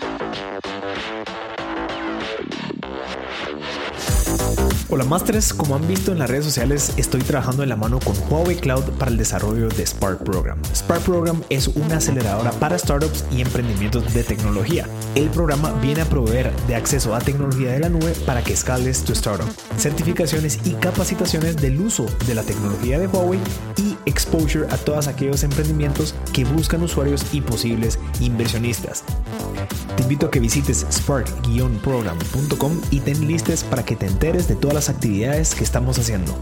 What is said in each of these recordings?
Thank you. Hola Masters, como han visto en las redes sociales, estoy trabajando en la mano con Huawei Cloud para el desarrollo de Spark Program. Spark Program es una aceleradora para startups y emprendimientos de tecnología. El programa viene a proveer de acceso a tecnología de la nube para que escales tu startup, certificaciones y capacitaciones del uso de la tecnología de Huawei y exposure a todos aquellos emprendimientos que buscan usuarios y posibles inversionistas. Te invito a que visites spark-program.com y ten listes para que te enteres de todas las actividades que estamos haciendo.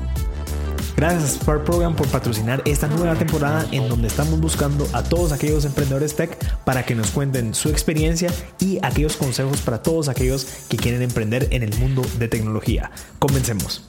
Gracias a Spark Program por patrocinar esta nueva temporada en donde estamos buscando a todos aquellos emprendedores tech para que nos cuenten su experiencia y aquellos consejos para todos aquellos que quieren emprender en el mundo de tecnología. Comencemos.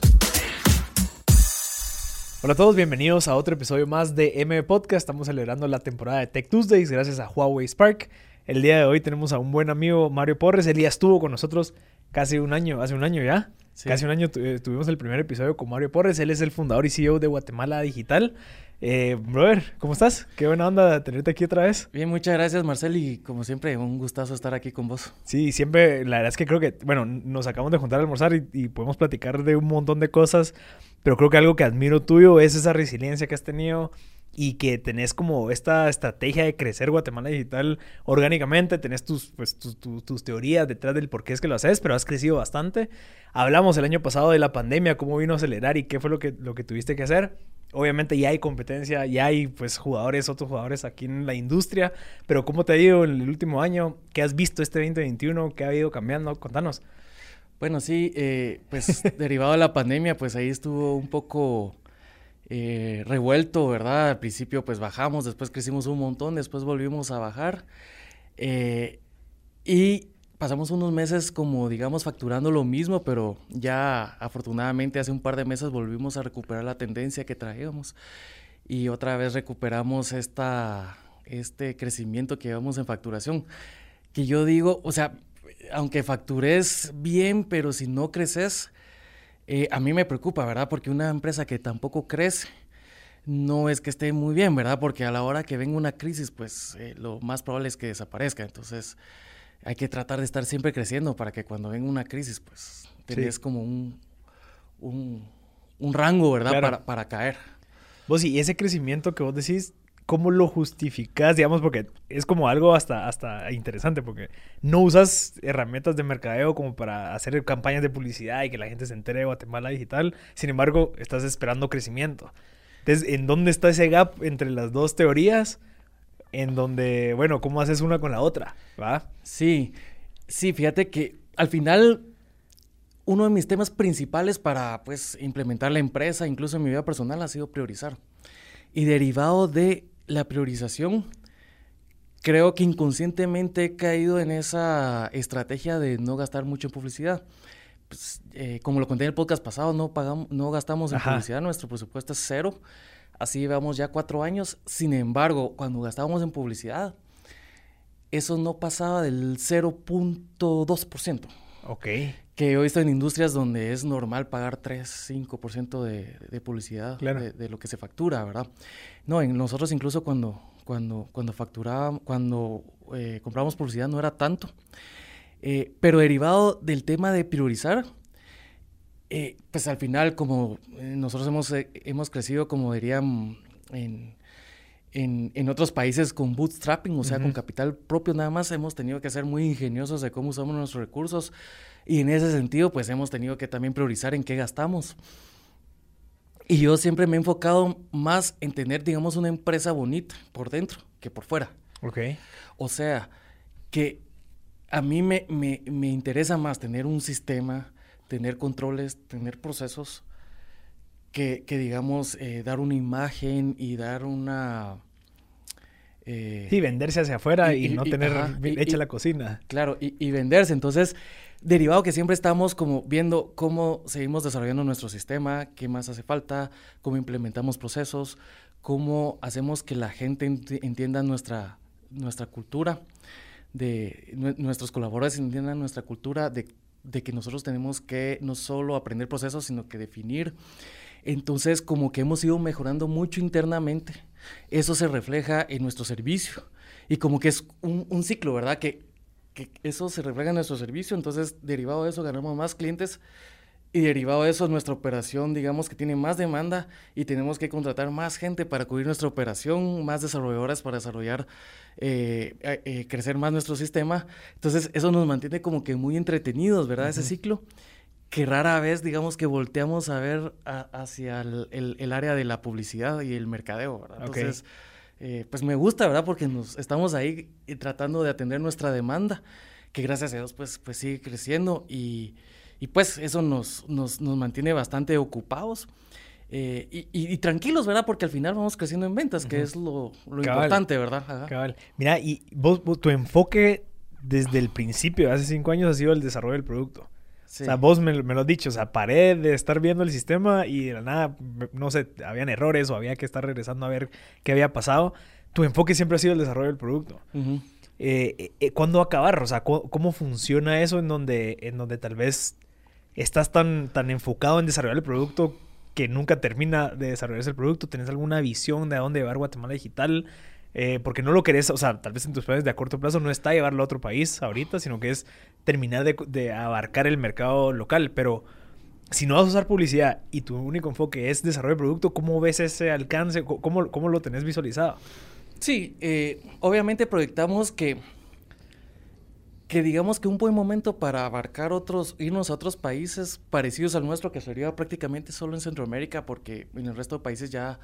Hola a todos, bienvenidos a otro episodio más de M Podcast. Estamos celebrando la temporada de Tech Tuesdays gracias a Huawei Spark. El día de hoy tenemos a un buen amigo, Mario Porres. Él ya estuvo con nosotros casi un año, hace un año ya. Casi un año eh, tuvimos el primer episodio con Mario Porres. Él es el fundador y CEO de Guatemala Digital. Eh, brother, ¿cómo estás? Qué buena onda tenerte aquí otra vez. Bien, muchas gracias Marcel y como siempre un gustazo estar aquí con vos. Sí, siempre, la verdad es que creo que, bueno, nos acabamos de juntar a almorzar y, y podemos platicar de un montón de cosas, pero creo que algo que admiro tuyo es esa resiliencia que has tenido y que tenés como esta estrategia de crecer Guatemala Digital orgánicamente, tenés tus, pues, tus, tus, teorías detrás del por qué es que lo haces, pero has crecido bastante. Hablamos el año pasado de la pandemia, cómo vino a acelerar y qué fue lo que, lo que tuviste que hacer. Obviamente ya hay competencia, ya hay pues jugadores, otros jugadores aquí en la industria, pero ¿cómo te ha ido en el último año? ¿Qué has visto este 2021? ¿Qué ha ido cambiando? Contanos. Bueno, sí, eh, pues derivado de la pandemia, pues ahí estuvo un poco eh, revuelto, ¿verdad? Al principio pues bajamos, después crecimos un montón, después volvimos a bajar. Eh, y pasamos unos meses como digamos facturando lo mismo, pero ya afortunadamente hace un par de meses volvimos a recuperar la tendencia que traíamos y otra vez recuperamos esta, este crecimiento que llevamos en facturación. Que yo digo, o sea, aunque factures bien, pero si no creces, eh, a mí me preocupa, ¿verdad? Porque una empresa que tampoco crece, no es que esté muy bien, ¿verdad? Porque a la hora que venga una crisis, pues eh, lo más probable es que desaparezca. Entonces, hay que tratar de estar siempre creciendo para que cuando venga una crisis, pues tenés como un, un, rango, ¿verdad? Para, para caer. Vos, y ese crecimiento que vos decís, ¿cómo lo justificas? Digamos, porque es como algo hasta, hasta interesante, porque no usas herramientas de mercadeo como para hacer campañas de publicidad y que la gente se entere de Guatemala Digital. Sin embargo, estás esperando crecimiento. Entonces, ¿en dónde está ese gap entre las dos teorías? En donde, bueno, ¿cómo haces una con la otra? ¿Va? Sí, sí, fíjate que al final uno de mis temas principales para pues implementar la empresa, incluso en mi vida personal, ha sido priorizar. Y derivado de la priorización, creo que inconscientemente he caído en esa estrategia de no gastar mucho en publicidad. Pues, eh, como lo conté en el podcast pasado, no, pagamos, no gastamos en publicidad, nuestro presupuesto es cero. Así llevamos ya cuatro años. Sin embargo, cuando gastábamos en publicidad, eso no pasaba del 0.2%. Ok. Que he visto en industrias donde es normal pagar 3, 5% de, de publicidad de, de, lo que se factura, ¿verdad? No, en nosotros incluso cuando, cuando, cuando facturábamos, cuando eh, compramos publicidad no era tanto. Eh, pero derivado del tema de priorizar, eh, pues al final como nosotros hemos, hemos crecido, como dirían en, en, en, otros países con bootstrapping, o sea, con capital propio nada más, hemos tenido que ser muy ingeniosos de cómo usamos nuestros recursos y en ese sentido, pues hemos tenido que también priorizar en qué gastamos. Y yo siempre me he enfocado más en tener, digamos, una empresa bonita por dentro que por fuera. Ok. O sea, que a mí me, me, me interesa más tener un sistema, tener controles, tener procesos, que, que digamos, eh, dar una imagen y dar una... Eh, sí, venderse hacia afuera y, no tener hecha la cocina. Claro, y, y venderse. Entonces, derivado que siempre estamos como viendo cómo seguimos desarrollando nuestro sistema, qué más hace falta, cómo implementamos procesos, cómo hacemos que la gente entienda nuestra, nuestra cultura, de nuestros colaboradores entiendan nuestra cultura, de, de, que nosotros tenemos que no solo aprender procesos, sino que definir. Entonces, como que hemos ido mejorando mucho internamente, eso se refleja en nuestro servicio. Y como que es un, un ciclo, ¿verdad? Que que eso se refleja en nuestro servicio, entonces derivado de eso ganamos más clientes y derivado de eso nuestra operación, digamos que tiene más demanda y tenemos que contratar más gente para cubrir nuestra operación, más desarrolladoras para desarrollar, eh, eh, crecer más nuestro sistema. Entonces eso nos mantiene como que muy entretenidos, ¿verdad? Ese ciclo que rara vez, digamos, que volteamos a ver hacia el, área de la publicidad y el mercadeo, ¿verdad? Entonces, eh, pues me gusta, ¿verdad? Porque nos estamos ahí tratando de atender nuestra demanda, que gracias a Dios, pues, pues sigue creciendo y, pues eso nos, nos, mantiene bastante ocupados. Eh, y, tranquilos, ¿verdad? Porque al final vamos creciendo en ventas, que es lo, importante, ¿verdad? Cabal. Mira, y vos, tu enfoque desde el principio, hace cinco años, ha sido el desarrollo del producto. O sea, vos me, lo has dicho, o sea, paré de estar viendo el sistema y de la nada, no sé, habían errores o había que estar regresando a ver qué había pasado. Tu enfoque siempre ha sido el desarrollo del producto. eh, eh, eh ¿Cuándo acabar? O sea, ¿cómo, funciona eso en donde, en donde tal vez estás tan, tan enfocado en desarrollar el producto que nunca termina de desarrollarse el producto? ¿Tienes alguna visión de a dónde llevar Guatemala Digital? Eh, porque no lo querés, o sea, tal vez en tus planes de a corto plazo no está llevarlo a otro país ahorita, sino que es terminar de, abarcar el mercado local. Pero si no vas a usar publicidad y tu único enfoque es desarrollo de producto, ¿cómo ves ese alcance? ¿Cómo, cómo lo tenés visualizado? Sí, eh, obviamente proyectamos que, que digamos que un buen momento para abarcar otros, irnos a otros países parecidos al nuestro, que sería prácticamente solo en Centroamérica, porque en el resto de países ya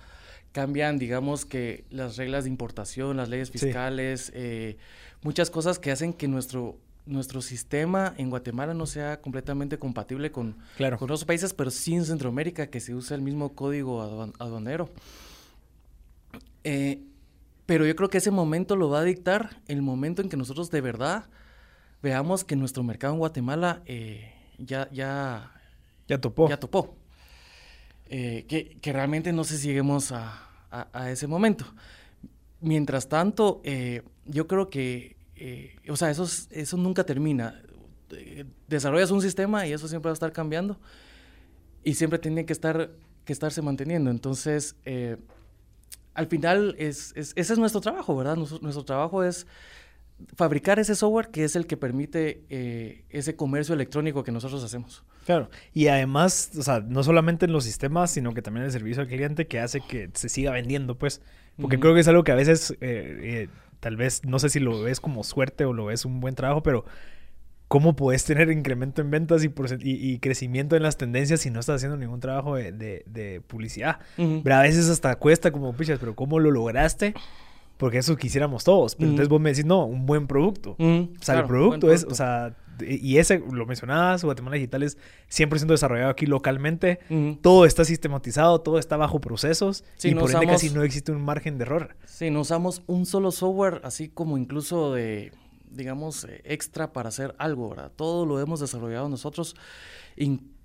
cambian, digamos que las reglas de importación, las leyes fiscales, eh, muchas cosas que hacen que nuestro nuestro sistema en Guatemala no sea completamente compatible con, con otros países, pero sí en Centroamérica, que se usa el mismo código aduanero. Eh, pero yo creo que ese momento lo va a dictar el momento en que nosotros de verdad veamos que nuestro mercado en Guatemala eh, ya, ya, ya topó. Ya topó. Que, que, realmente no sé si lleguemos a, a, ese momento. Mientras tanto, eh, yo creo que, eh, o sea, eso, eso nunca termina. Eh, desarrollas un sistema y eso siempre va a estar cambiando y siempre tiene que, estar, que estarse manteniendo. Entonces, al final, es, ese es nuestro trabajo, ¿verdad? nuestro trabajo es fabricar ese software que es el que permite eh, ese comercio electrónico que nosotros hacemos. Claro, y además, o sea, no solamente en los sistemas, sino que también el servicio al cliente que hace que se siga vendiendo, pues, porque creo que es algo que a veces, eh, eh, tal vez, no sé si lo ves como suerte o lo ves un buen trabajo, pero ¿cómo puedes tener incremento en ventas y, y, crecimiento en las tendencias si no estás haciendo ningún trabajo de, publicidad? Pero a veces hasta cuesta como pichas, pero ¿cómo lo lograste? Porque eso quisiéramos todos. Pero entonces vos me decís, no, un buen producto. o sea, el producto es, o sea, y ese lo mencionabas, Guatemala Digital es 100% desarrollado aquí localmente. Todo está sistematizado, todo está bajo procesos. y por ende casi no existe un margen de error. Sí, no usamos un solo software, así como incluso de, digamos, extra para hacer algo, ¿verdad? Todo lo hemos desarrollado nosotros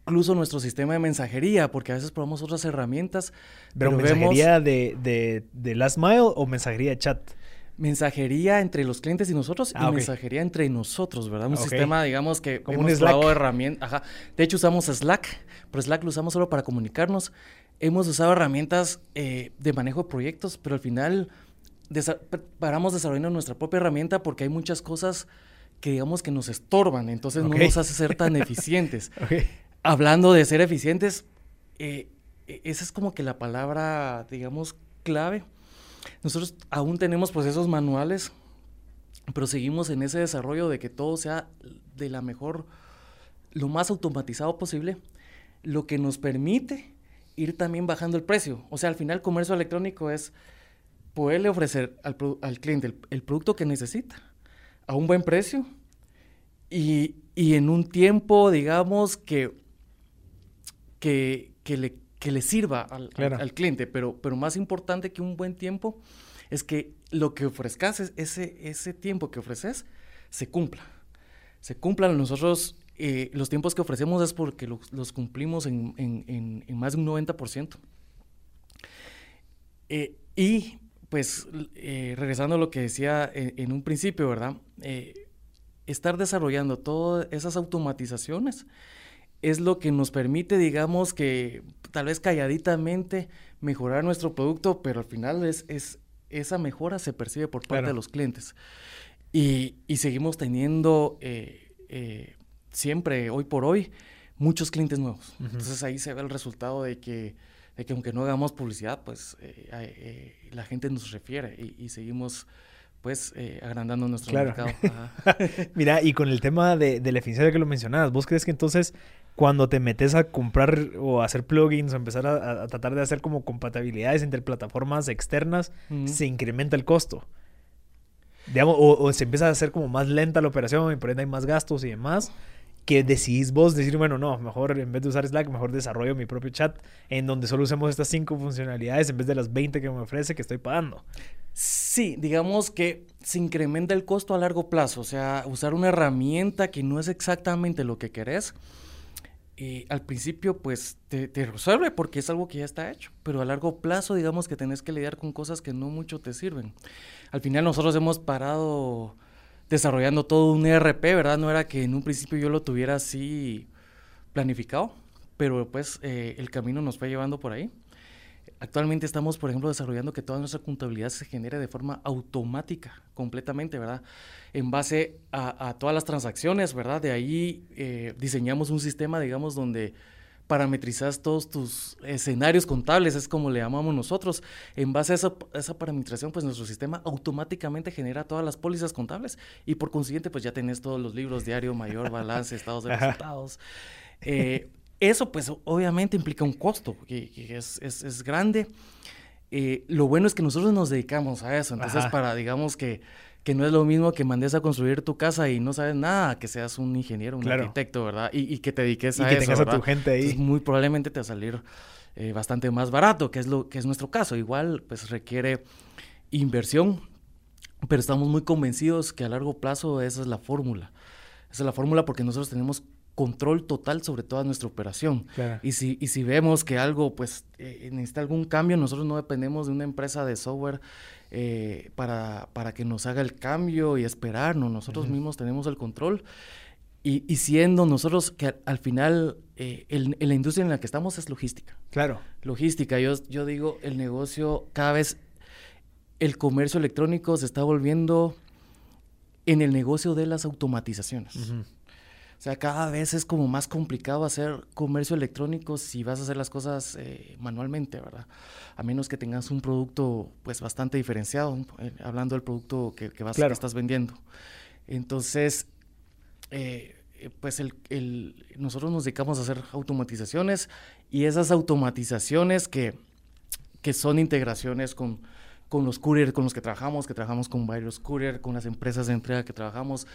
incluso nuestro sistema de mensajería, porque a veces probamos otras herramientas. ¿Pero, mensajería de, de, last mile o mensajería de chat? Mensajería entre los clientes y nosotros y ah, mensajería entre nosotros, ¿verdad? Un sistema, digamos, que Como hemos un herramientas. Ajá. De hecho, usamos Slack, pero Slack lo usamos solo para comunicarnos. Hemos usado herramientas eh, de manejo de proyectos, pero al final paramos desarrollando nuestra propia herramienta porque hay muchas cosas que digamos que nos estorban, entonces no nos hace ser tan eficientes. okay hablando de ser eficientes, eh, e-, esa es como que la palabra, digamos, clave. Nosotros aún tenemos procesos manuales, pero seguimos en ese desarrollo de que todo sea de la mejor, lo más automatizado posible, lo que nos permite ir también bajando el precio. O sea, al final el comercio electrónico es poderle ofrecer al, cliente el, producto que necesita a un buen precio y, y en un tiempo, digamos, que que, le, le sirva al, cliente, pero, pero más importante que un buen tiempo es que lo que ofrezcas, ese, ese tiempo que ofreces, se cumpla. Se cumplan nosotros, eh, los tiempos que ofrecemos es porque los, cumplimos en, más de un 90%. Eh, y pues eh, regresando a lo que decía en, un principio, ¿verdad? estar desarrollando todas esas automatizaciones es lo que nos permite, digamos, que tal vez calladitamente mejorar nuestro producto, pero al final es, es esa mejora se percibe por parte de los clientes. Y, y seguimos teniendo eh, eh, siempre, hoy por hoy, muchos clientes nuevos. Entonces ahí se ve el resultado de que, de que aunque no hagamos publicidad, pues eh, la gente nos refiere y, seguimos pues agrandando nuestro mercado. Mira, y con el tema de, de la eficiencia que lo mencionabas, ¿vos crees que entonces cuando te metes a comprar o a hacer plugins o empezar a, tratar de hacer como compatibilidades entre plataformas externas, se incrementa el costo. Digamos, o, se empieza a hacer como más lenta la operación y por ende hay más gastos y demás, que decidís vos decir, bueno, no, mejor en vez de usar Slack, mejor desarrollo mi propio chat en donde solo usemos estas cinco funcionalidades en vez de las 20 que me ofrece que estoy pagando. Sí, digamos que se incrementa el costo a largo plazo, o sea, usar una herramienta que no es exactamente lo que querés y al principio pues te, resuelve porque es algo que ya está hecho, pero a largo plazo digamos que tenés que lidiar con cosas que no mucho te sirven. Al final nosotros hemos parado desarrollando todo un ERP, ¿verdad? No era que en un principio yo lo tuviera así planificado, pero pues eh, el camino nos fue llevando por ahí. Actualmente estamos, por ejemplo, desarrollando que toda nuestra contabilidad se genere de forma automática, completamente, ¿verdad? En base a, todas las transacciones, ¿verdad? De ahí eh, diseñamos un sistema, digamos, donde parametrizas todos tus escenarios contables, es como le llamamos nosotros. En base a esa, esa, parametrización, pues nuestro sistema automáticamente genera todas las pólizas contables y por consiguiente, pues ya tenés todos los libros, diario, mayor, balance, estados de resultados. Eh, eso pues obviamente implica un costo que, es, es, es, grande. Eh, lo bueno es que nosotros nos dedicamos a eso, entonces para, digamos que, que no es lo mismo que mandes a construir tu casa y no sabes nada, que seas un ingeniero, un arquitecto, ¿verdad? Y, y, que te dediques a y que tengas a tu gente ahí. muy probablemente te va a salir eh, bastante más barato, que es, lo, que es nuestro caso. Igual pues requiere inversión, pero estamos muy convencidos que a largo plazo esa es la fórmula. Esa es la fórmula porque nosotros tenemos control total sobre toda nuestra operación. Y, si, y si vemos que algo pues eh, necesita algún cambio, nosotros no dependemos de una empresa de software eh, para, para, que nos haga el cambio y esperarnos. Nosotros mismos tenemos el control. Y, y siendo nosotros que al, final eh, el, la industria en la que estamos es logística. Claro. Logística. Yo, yo digo, el negocio cada vez, el comercio electrónico se está volviendo en el negocio de las automatizaciones. Sea, cada vez es como más complicado hacer comercio electrónico si vas a hacer las cosas eh, manualmente, ¿verdad? A menos que tengas un producto pues bastante diferenciado, eh, hablando del producto que, vas, que estás vendiendo. Entonces, eh, pues el, nosotros nos dedicamos a hacer automatizaciones y esas automatizaciones que, que son integraciones con, con los couriers con los que trabajamos, que trabajamos con varios couriers, con las empresas de entrega que trabajamos,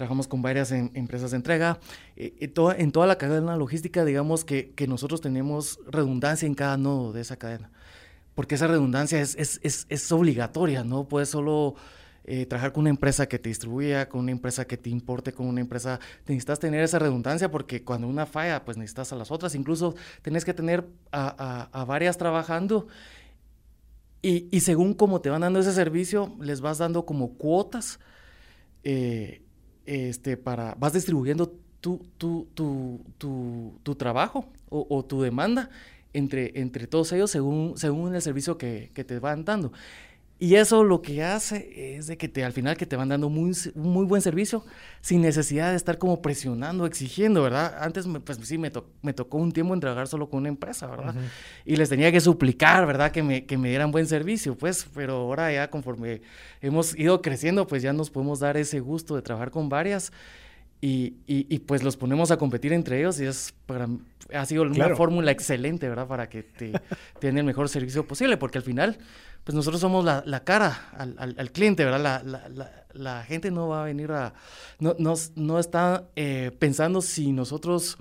trabajamos con varias em, empresas de entrega. Eh, eh, en toda la cadena logística, digamos que, que, nosotros tenemos redundancia en cada nodo de esa cadena, porque esa redundancia es, es, es, es obligatoria, no puedes solo eh, trabajar con una empresa que te distribuya, con una empresa que te importe, con una empresa, necesitas tener esa redundancia porque cuando una falla, pues necesitas a las otras, incluso tenés que tener a, a, a varias trabajando. Y, y, según cómo te van dando ese servicio, les vas dando como cuotas eh, este, para, vas distribuyendo tu, tu, tu, tu trabajo o, o, tu demanda entre, entre todos ellos según, según el servicio que, que te van dando. Y eso lo que hace es de que te, al final que te van dando muy, muy buen servicio sin necesidad de estar como presionando, exigiendo, ¿verdad? Antes, pues sí, me, me tocó un tiempo entregar solo con una empresa, ¿verdad? Y les tenía que suplicar, ¿verdad? Que me, que me dieran buen servicio, pues, pero ahora ya conforme hemos ido creciendo, pues ya nos podemos dar ese gusto de trabajar con varias y, y, pues los ponemos a competir entre ellos y es para, ha sido una fórmula excelente, ¿verdad? Para que te, den el mejor servicio posible, porque al final pues nosotros somos la, la cara al, al, cliente, ¿verdad? La, la, la, gente no va a venir a, no, no, no está eh, pensando si nosotros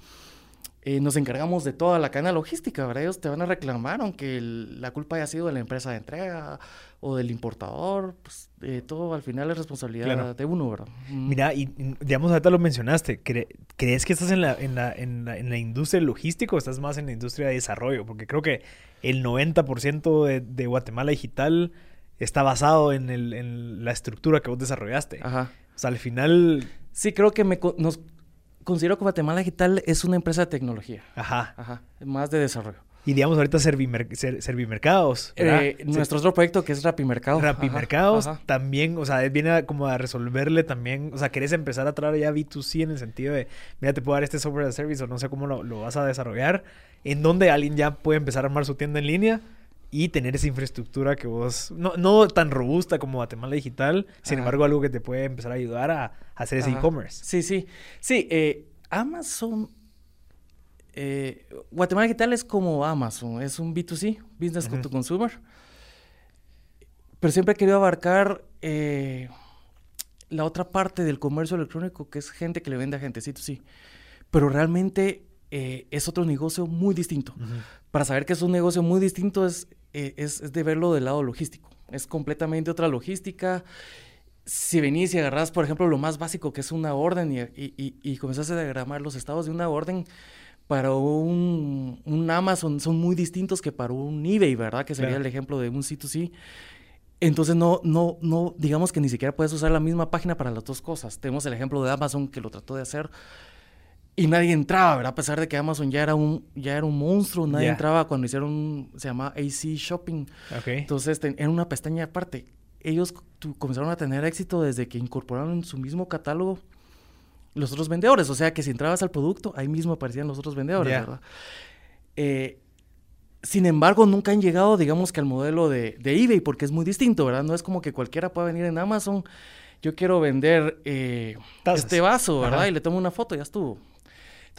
eh, nos encargamos de toda la cadena logística, ¿verdad? Ellos te van a reclamar, aunque la culpa haya sido de la empresa de entrega o del importador, pues eh, todo al final es responsabilidad de uno, ¿verdad? Mira, y digamos, ahorita lo mencionaste, ¿crees que estás en la, en, la, en, la, en la industria logística o estás más en la industria de desarrollo? Porque creo que el 90% de, de, Guatemala Digital está basado en, el, en, la estructura que vos desarrollaste. Ajá. O sea, al final... Sí, creo que me, nos considero que Guatemala Digital es una empresa de tecnología. Ajá. Ajá. Más de desarrollo. Y digamos ahorita Servimer Servimercados. Eh, nuestro otro proyecto que es Rapimercados. Rapimercados también, o sea, viene como a resolverle también, o sea, querés empezar a traer ya B2C en el sentido de, mira, te puedo dar este software de service o no sé cómo lo, lo vas a desarrollar, en donde alguien ya puede empezar a armar su tienda en línea y tener esa infraestructura que vos, no, no tan robusta como Guatemala Digital, sin embargo algo que te puede empezar a ayudar a, hacer ese e-commerce. Sí, sí, sí, eh, Amazon, eh, Guatemala Digital es como Amazon, es un B2C, Business to Consumer, pero siempre he querido abarcar eh, la otra parte del comercio electrónico, que es gente que le vende a gente, sí, sí, pero realmente es otro negocio muy distinto. Para saber que es un negocio muy distinto es eh, es, de verlo del lado logístico. Es completamente otra logística. Si venís y agarrás, por ejemplo, lo más básico que es una orden y, y, y, comenzás a diagramar los estados de una orden, para un, un, Amazon son muy distintos que para un eBay, ¿verdad? Que sería el ejemplo de un C2C. Entonces no, no, no, digamos que ni siquiera puedes usar la misma página para las dos cosas. Tenemos el ejemplo de Amazon que lo trató de hacer y nadie entraba, ¿verdad? A pesar de que Amazon ya era un, ya era un monstruo, nadie entraba cuando hicieron, se llama AC Shopping. Entonces, era una pestaña aparte. Ellos comenzaron a tener éxito desde que incorporaron en su mismo catálogo los otros vendedores. O sea, que si entrabas al producto, ahí mismo aparecían los otros vendedores, ¿verdad? Eh, sin embargo, nunca han llegado, digamos que al modelo de, de, eBay, porque es muy distinto, ¿verdad? No es como que cualquiera pueda venir en Amazon, yo quiero vender eh, este vaso, ¿verdad? Y le tomo una foto, ya estuvo.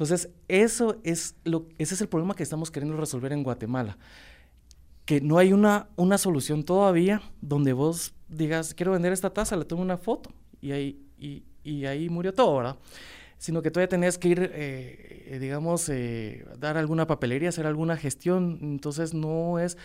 Entonces, eso es lo, ese es el problema que estamos queriendo resolver en Guatemala. Que no hay una, una solución todavía donde vos digas, quiero vender esta taza, le tomo una foto y ahí, y, ahí murió todo, ¿verdad? Sino que todavía tenés que ir, eh, digamos, eh, dar alguna papelería, hacer alguna gestión. Entonces, no es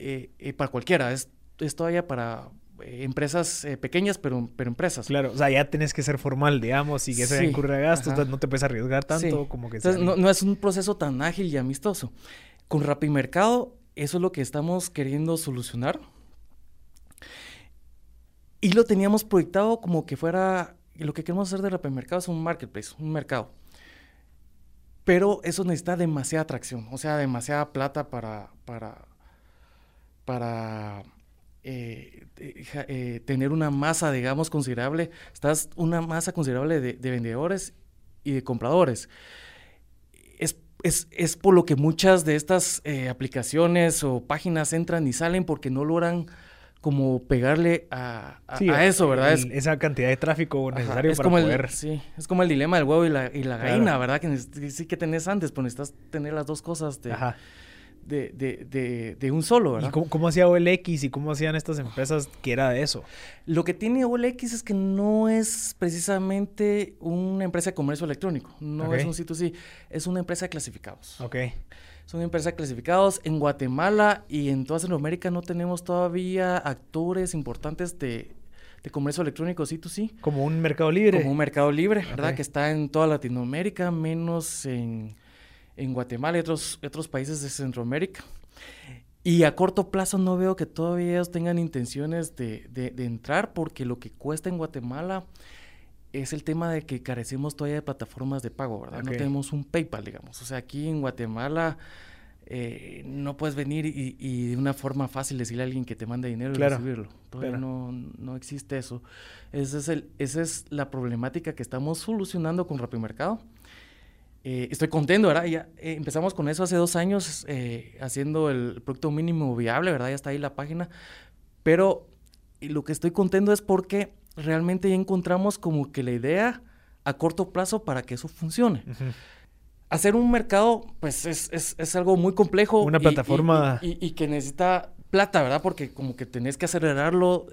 eh, para cualquiera, es, es todavía para, empresas eh, pequeñas, pero, pero empresas. Claro, o sea, ya tienes que ser formal, digamos, y que se incurre a gastos, no te puedes arriesgar tanto como que Entonces, no, es un proceso tan ágil y amistoso. Con Mercado, eso es lo que estamos queriendo solucionar. Y lo teníamos proyectado como que fuera, lo que queremos hacer de Mercado es un marketplace, un mercado. Pero eso necesita demasiada atracción, o sea, demasiada plata para, para, para eh, eh, tener una masa, digamos, considerable, estás una masa considerable de, vendedores y de compradores. Es, es, es, por lo que muchas de estas eh, aplicaciones o páginas entran y salen porque no logran como pegarle a, a, eso, ¿verdad? esa cantidad de tráfico necesario es para como poder... El, sí, es como el dilema del huevo y la, y la gallina, ¿verdad? Que sí que tenés antes, pues necesitas tener las dos cosas de, Ajá de, de, de, un solo, ¿verdad? ¿Y cómo, hacía OLX y cómo hacían estas empresas que era de eso? Lo que tiene OLX es que no es precisamente una empresa de comercio electrónico, no es un sitio así, es una empresa de clasificados. Ok. Es una empresa de clasificados. En Guatemala y en toda Centroamérica no tenemos todavía actores importantes de, de comercio electrónico sí, tú sí. Como un mercado libre. Como un mercado libre, ¿verdad? Que está en toda Latinoamérica, menos en en Guatemala y otros, otros países de Centroamérica. Y a corto plazo no veo que todavía ellos tengan intenciones de, de, entrar porque lo que cuesta en Guatemala es el tema de que carecemos todavía de plataformas de pago, ¿verdad? No tenemos un PayPal, digamos. O sea, aquí en Guatemala eh, no puedes venir y, de una forma fácil decirle a alguien que te mande dinero y recibirlo. Todavía no, no, existe eso. Ese es el, esa es la problemática que estamos solucionando con Rapimercado. Mercado eh, estoy contento, ¿verdad? Ya eh, empezamos con eso hace dos años, eh, haciendo el producto mínimo viable, ¿verdad? Ya está ahí la página. Pero lo que estoy contento es porque realmente ya encontramos como que la idea a corto plazo para que eso funcione. Hacer un mercado, pues es, es, es, algo muy complejo. Una plataforma. Y, que necesita plata, ¿verdad? Porque como que tenés que acelerarlo,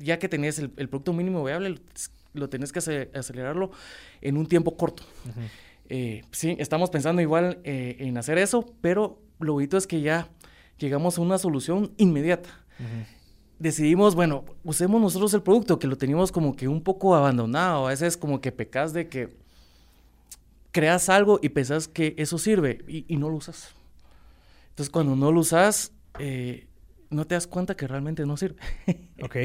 ya que tenés el, producto mínimo viable, lo tenés que acelerarlo en un tiempo corto. Eh, sí, estamos pensando igual eh, en hacer eso, pero lo bonito es que ya llegamos a una solución inmediata. Decidimos, bueno, usemos nosotros el producto que lo teníamos como que un poco abandonado. A veces como que pecas de que creas algo y pensás que eso sirve y, no lo usas. Entonces cuando no lo usas, eh, no te das cuenta que realmente no sirve. ok.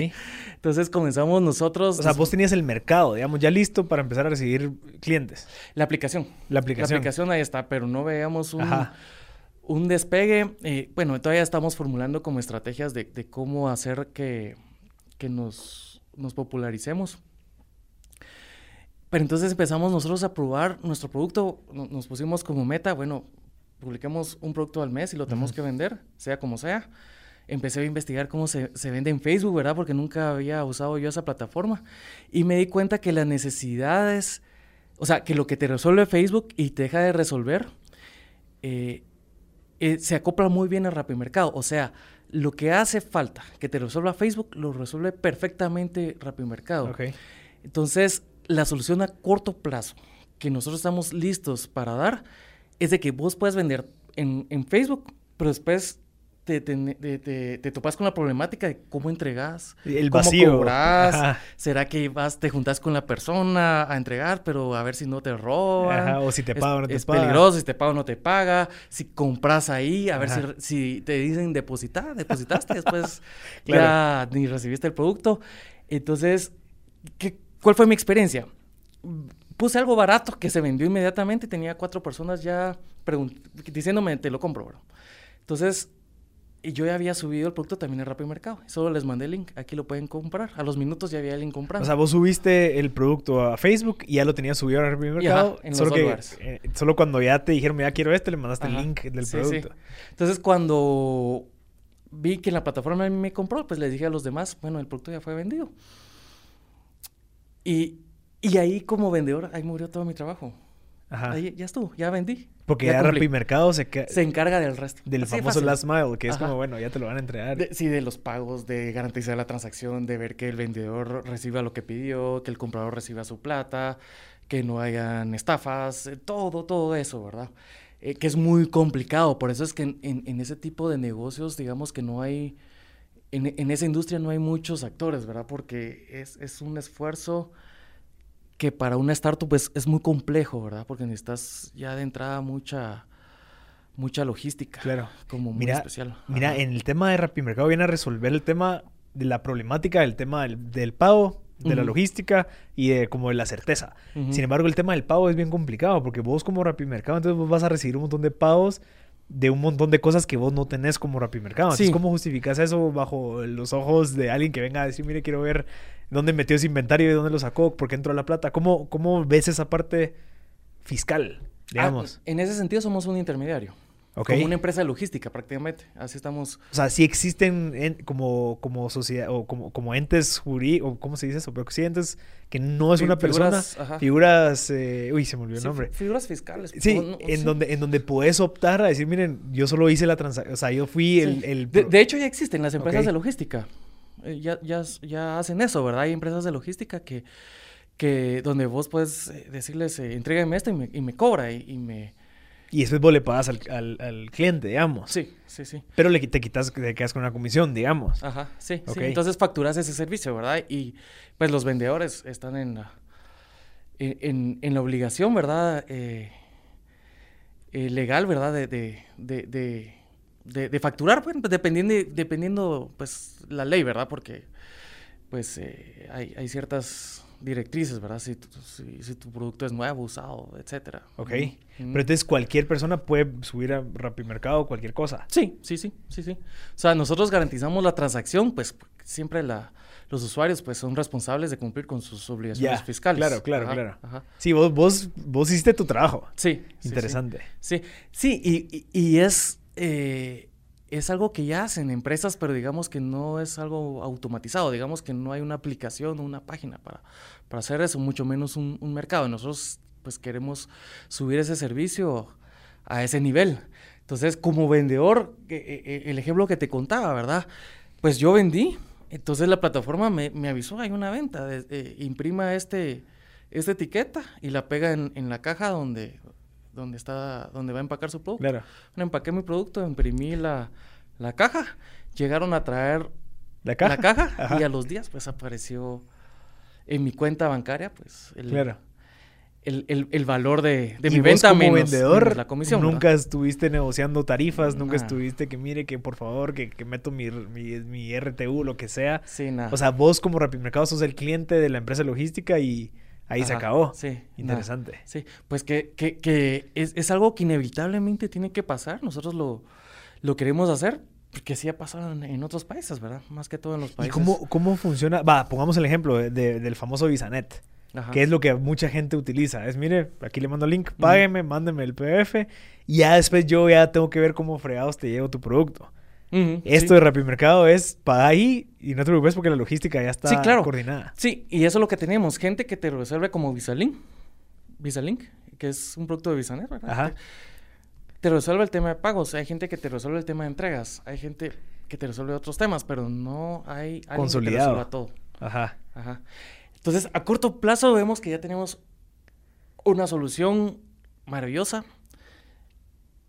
Entonces comenzamos nosotros. O sea, vos tenías el mercado, digamos, ya listo para empezar a recibir clientes. La aplicación. La aplicación. La aplicación ahí está, pero no veíamos un, un despegue. Eh, bueno, todavía estamos formulando como estrategias de, de cómo hacer que, que nos, nos, popularicemos. Pero entonces empezamos nosotros a probar nuestro producto, nos pusimos como meta, bueno, publiquemos un producto al mes y lo tenemos que vender, sea como sea. Empecé a investigar cómo se, se, vende en Facebook, ¿verdad? Porque nunca había usado yo esa plataforma. Y me di cuenta que las necesidades, o sea, que lo que te resuelve Facebook y te deja de resolver, eh, eh, se acopla muy bien a Mercado. O sea, lo que hace falta que te resuelva Facebook, lo resuelve perfectamente Mercado. Okay. Entonces, la solución a corto plazo que nosotros estamos listos para dar es de que vos puedes vender en, en Facebook, pero después te, te, te, topas con la problemática de cómo entregas, el cómo vacío. cobras, será que vas, te juntas con la persona a entregar, pero a ver si no te roban, Ajá, o si te paga o no te es paga. peligroso, si te paga o no te paga, si compras ahí, a ver si, si, te dicen depositar, depositaste, después claro. ya ni recibiste el producto. Entonces, ¿qué, ¿cuál fue mi experiencia? Puse algo barato que se vendió inmediatamente, tenía cuatro personas ya diciéndome, te lo compro, bro. Entonces, y yo ya había subido el producto también en Rappi Mercado. Solo les mandé el link. Aquí lo pueden comprar. A los minutos ya había alguien comprando. O sea, vos subiste el producto a Facebook y ya lo tenías subido a Rappi Mercado. Ajá, en solo los que, lugares. eh, solo cuando ya te dijeron, ya quiero este, le mandaste Ajá. el link del Sí, producto. sí. Entonces, cuando vi que en la plataforma me compró, pues les dije a los demás, bueno, el producto ya fue vendido. Y, y ahí como vendedor, ahí murió todo mi trabajo. Ajá. Ahí ya estuvo, ya vendí. Porque ya. Rappi Mercado se, Se encarga del resto. del Así famoso fácil. last mile, que es Ajá. como, bueno, ya te lo van a entregar. De- sí, de los pagos, de garantizar la transacción, de ver que el vendedor reciba lo que pidió, que el comprador reciba su plata, que no hayan estafas, eh, todo, todo eso, ¿verdad? Eh, que es muy complicado, por eso es que en, en- en ese tipo de negocios, digamos que no hay, en, en esa industria no hay muchos actores, ¿verdad? Porque es, es un esfuerzo que para una startup es, es muy complejo, ¿verdad? Porque necesitas ya de entrada mucha, mucha logística. Claro. Como muy Mira, especial. Mira, en el tema de Rappi Mercado viene a resolver el tema de la problemática del tema del, del pago, de la logística y de como de la certeza. Sin embargo, el tema del pago es bien complicado porque vos como Rappi Mercado, entonces vos vas a recibir un montón de pagos de un montón de cosas que vos no tenés como Rappi Mercado. Entonces, Sí. ¿cómo justificas eso bajo los ojos de alguien que venga a decir, mire, quiero ver dónde metió ese inventario y dónde lo sacó, por qué entró la plata? ¿Cómo, cómo ves esa parte fiscal, digamos? Ah, en ese sentido somos un intermediario. Como una empresa de logística prácticamente. Así estamos. O sea, sí existen en- como, como sociedad o como, como entes jurídicos, o ¿cómo se dice eso? Pero sí entes que no es una persona, figuras, ajá. figuras, eh, uy, se me olvidó el Sí, nombre. fi- figuras fiscales. Sí, no- en, sí. Donde, en donde puedes optar a decir, miren, yo solo hice la transacción, o sea, yo fui el... Sí. el de, hecho, ya existen las empresas de logística. Eh, ya, ya, ya hacen eso, ¿verdad? Hay empresas de logística que, que donde vos puedes eh, decirles, eh, entrégame esto y me, y me cobra y, y me... Y después vos le pagas al, al, al cliente, digamos. Sí, sí, sí. Pero le, te quitas, te quedas con una comisión, digamos. Ajá, sí, Ok. sí. Entonces facturas ese servicio, ¿verdad? Y pues los vendedores están en la, en, en- en la obligación, ¿verdad? Eh, eh, legal, ¿verdad? De, de, de, de, de- de facturar, pues, dependiendo, dependiendo, pues, la ley, ¿verdad? Porque, pues, eh, hay, hay ciertas directrices, ¿verdad? Si tu, si, si tu producto es nuevo, usado, etcétera. Ok. Pero entonces cualquier persona puede subir a Rappi Mercado cualquier cosa. Sí, sí, sí, sí, sí. O sea, nosotros garantizamos la transacción, pues siempre la, los usuarios pues son responsables de cumplir con sus obligaciones fiscales. claro, claro, Ajá, claro. ajá. Sí, vos, vos, vos hiciste tu trabajo. Sí. Interesante. Sí, sí, y, y- y es, eh, es algo que ya hacen empresas, pero digamos que no es algo automatizado, digamos que no hay una aplicación o una página para, para hacer eso, mucho menos un, mercado. Nosotros pues queremos subir ese servicio a ese nivel. Entonces, como vendedor, eh, eh, el ejemplo que te contaba, ¿verdad? Pues yo vendí, entonces la plataforma me, me avisó, hay una venta, eh, imprima este, esta etiqueta y la pega en, en la caja donde, donde, está, donde va a empacar su producto. Claro. Bueno, empaqué mi producto, imprimí la, la caja, llegaron a traer La caja. la caja Ajá. y a los días pues apareció en mi cuenta bancaria pues el, Claro. el, el- el valor de, de Y mi vos venta como menos, vendedor menos la comisión. ¿verdad? nunca estuviste negociando tarifas, nunca estuviste que mire que por favor que, que meto mi, mi, mi RTU, lo que sea. Sí, nada. O sea, vos como Rappi Mercado sos el cliente de la empresa logística y ahí se acabó. Sí. Interesante. sí, pues que, que, que es, es, algo que inevitablemente tiene que pasar. Nosotros lo, lo queremos hacer porque sí ha pasado en, otros países, ¿verdad? Más que todo en los países. ¿Y cómo, cómo funciona? Va, pongamos el ejemplo de, del famoso Visanet. Que es lo que mucha gente utiliza. Es, mire, aquí le mando el link, págueme, mándeme el PDF y ya después yo ya tengo que ver cómo fregados te llevo tu producto. Esto de de Mercado es para ahí y no te preocupes porque la logística ya está coordinada. Sí, y eso es lo que tenemos. Gente que te resuelve como Visalink, Visalink, que es un producto de Visanet, ¿verdad? Ajá. Te, resuelve el tema de pagos. Hay gente que te resuelve el tema de entregas. Hay gente que te resuelve otros temas, pero no hay alguien Consolidado. que te todo. Ajá. Ajá. Entonces, a corto plazo vemos que ya tenemos una solución maravillosa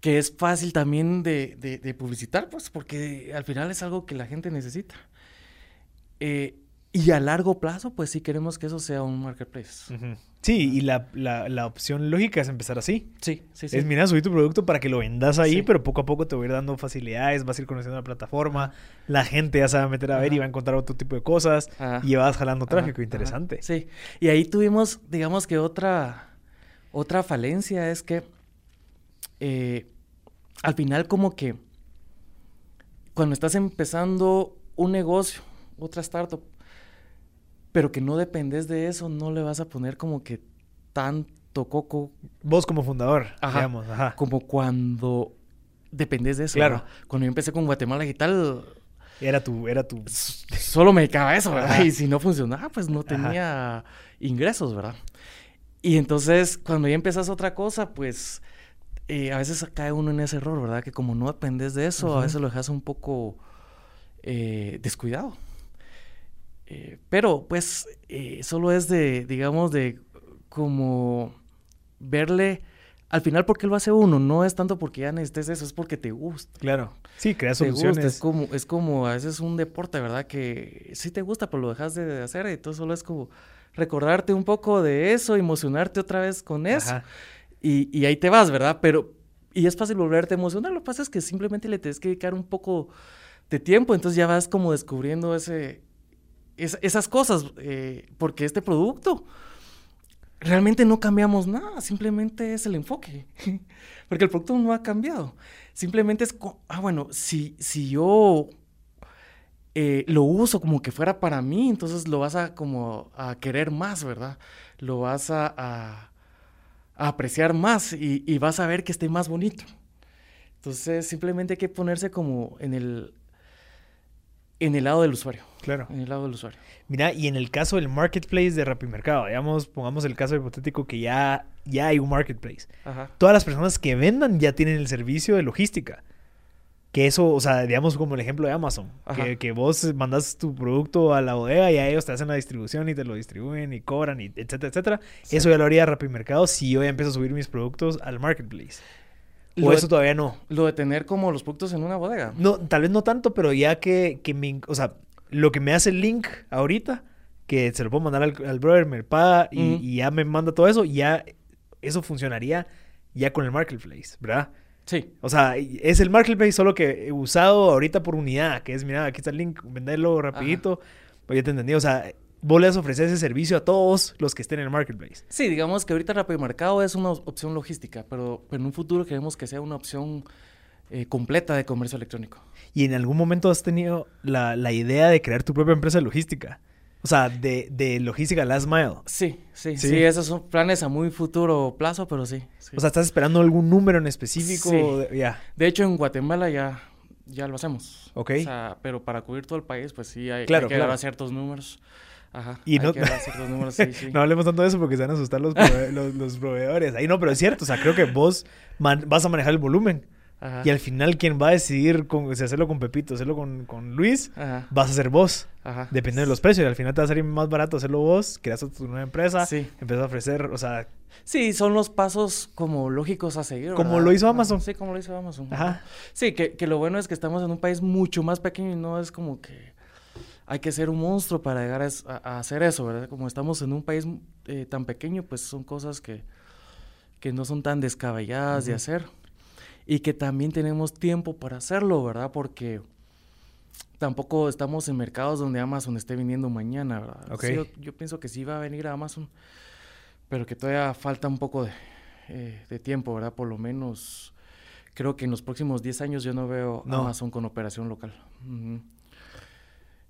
que es fácil también de, publicitar, pues, porque al final es algo que la gente necesita. Eh, y a largo plazo, pues sí queremos que eso sea un marketplace. Sí, y la, la, opción lógica es empezar así. Sí, sí, sí. Es, mira, subir tu producto para que lo vendas ahí, pero poco a poco te voy a ir dando facilidades, vas a ir conociendo la plataforma, la gente ya se va a meter a ver y va a encontrar otro tipo de cosas, y vas jalando tráfico, interesante. Sí, y ahí tuvimos, digamos que otra, otra falencia es que eh, al final como que cuando estás empezando un negocio, otra startup, pero que no dependes de eso, no le vas a poner como que tanto coco. Vos como fundador, digamos, ajá. Como cuando dependes de eso. Claro. Cuando yo empecé con Guatemala y tal... Era tu, era tu... Solo me dedicaba a eso, ¿verdad? Y si no funcionaba, pues no tenía ingresos, ¿verdad? Y entonces, cuando ya empezas otra cosa, pues eh, a veces cae uno en ese error, ¿verdad? Que como no dependes de eso, a veces lo dejas un poco eh, descuidado. Eh, pero pues solo es de, digamos, de como verle al final porque lo hace uno, no es tanto porque ya necesites eso, es porque te gusta. Claro. Sí, creas soluciones. Es como, es como a veces un deporte, ¿verdad? Que sí te gusta, pero lo dejas de hacer y todo solo es como recordarte un poco de eso, emocionarte otra vez con eso. Y, ahí te vas, ¿verdad? Pero, y es fácil volverte emocional. Lo que pasa es que simplemente le tienes que dedicar un poco de tiempo. Entonces ya vas como descubriendo ese, esas cosas. Eh, porque este producto realmente no cambiamos nada. Simplemente es el enfoque. porque el producto no ha cambiado. Simplemente es, ah, bueno, si, si yo eh, lo uso como que fuera para mí, entonces lo vas a como a querer más, ¿verdad? Lo vas a a apreciar más y, vas a ver que esté más bonito. Entonces, simplemente hay que ponerse como en el, en el lado del usuario. Claro. En el lado del usuario. Mira, y en el caso del marketplace de Mercado, digamos, pongamos el caso hipotético que ya, ya hay un marketplace. Todas las personas que vendan ya tienen el servicio de logística. Que eso, o sea, digamos como el ejemplo de Amazon, que, que, vos mandas tu producto a la bodega y a ellos te hacen la distribución y te lo distribuyen y cobran, y etcétera, etcétera. Eso ya lo haría Mercado si yo ya empiezo a subir mis productos al marketplace. O eso todavía no. Lo de tener como los productos en una bodega. No, tal vez no tanto, pero ya que, que me, o sea, lo que me hace el link ahorita, que se lo puedo mandar al, brother, me paga y, y ya me manda todo eso, ya eso funcionaría ya con el marketplace, ¿verdad? Sí. O sea, es el marketplace solo que he usado ahorita por unidad, que es, mira, aquí está el link, venderlo rapidito. Pues ya te entendí. O sea, vos les ofreces ese servicio a todos los que estén en el marketplace. Sí, digamos que ahorita Rápido Mercado es una opción logística, pero, en un futuro queremos que sea una opción eh, completa de comercio electrónico. ¿Y en algún momento has tenido la, la idea de crear tu propia empresa logística? O sea, de, de logística last mile. Sí, sí, sí, esos son planes a muy futuro plazo, pero sí. O sea, ¿estás esperando algún número en específico? Sí. Ya. De hecho, en Guatemala ya, ya lo hacemos. Ok. O sea, pero para cubrir todo el país, pues sí, hay, que dar ciertos números. Ajá. Y hay no, que ciertos números, sí, sí. no hablemos tanto de eso porque se van a asustar los, los, proveedores. Ahí no, pero es cierto. O sea, creo que vos vas a manejar el volumen. Y al final, quien va a decidir con, si hacerlo con Pepito, hacerlo con, con Luis, vas a ser vos. Ajá. Dependiendo de los precios. Y al final te va a salir más barato hacerlo vos, creas tu nueva empresa, sí. empiezas a ofrecer, o sea... Sí, son los pasos como lógicos a seguir. Como lo hizo Amazon. Sí, como lo hizo Amazon. Ajá. Sí, que, que, lo bueno es que estamos en un país mucho más pequeño y no es como que hay que ser un monstruo para llegar a, hacer eso, ¿verdad? Como estamos en un país eh, tan pequeño, pues son cosas que, que no son tan descabelladas de hacer y que también tenemos tiempo para hacerlo, ¿verdad? Porque tampoco estamos en mercados donde Amazon esté viniendo mañana, ¿verdad? yo, pienso que sí va a venir a Amazon, pero que todavía falta un poco de, eh, de tiempo, ¿verdad? Por lo menos creo que en los próximos 10 años yo no veo Amazon con operación local.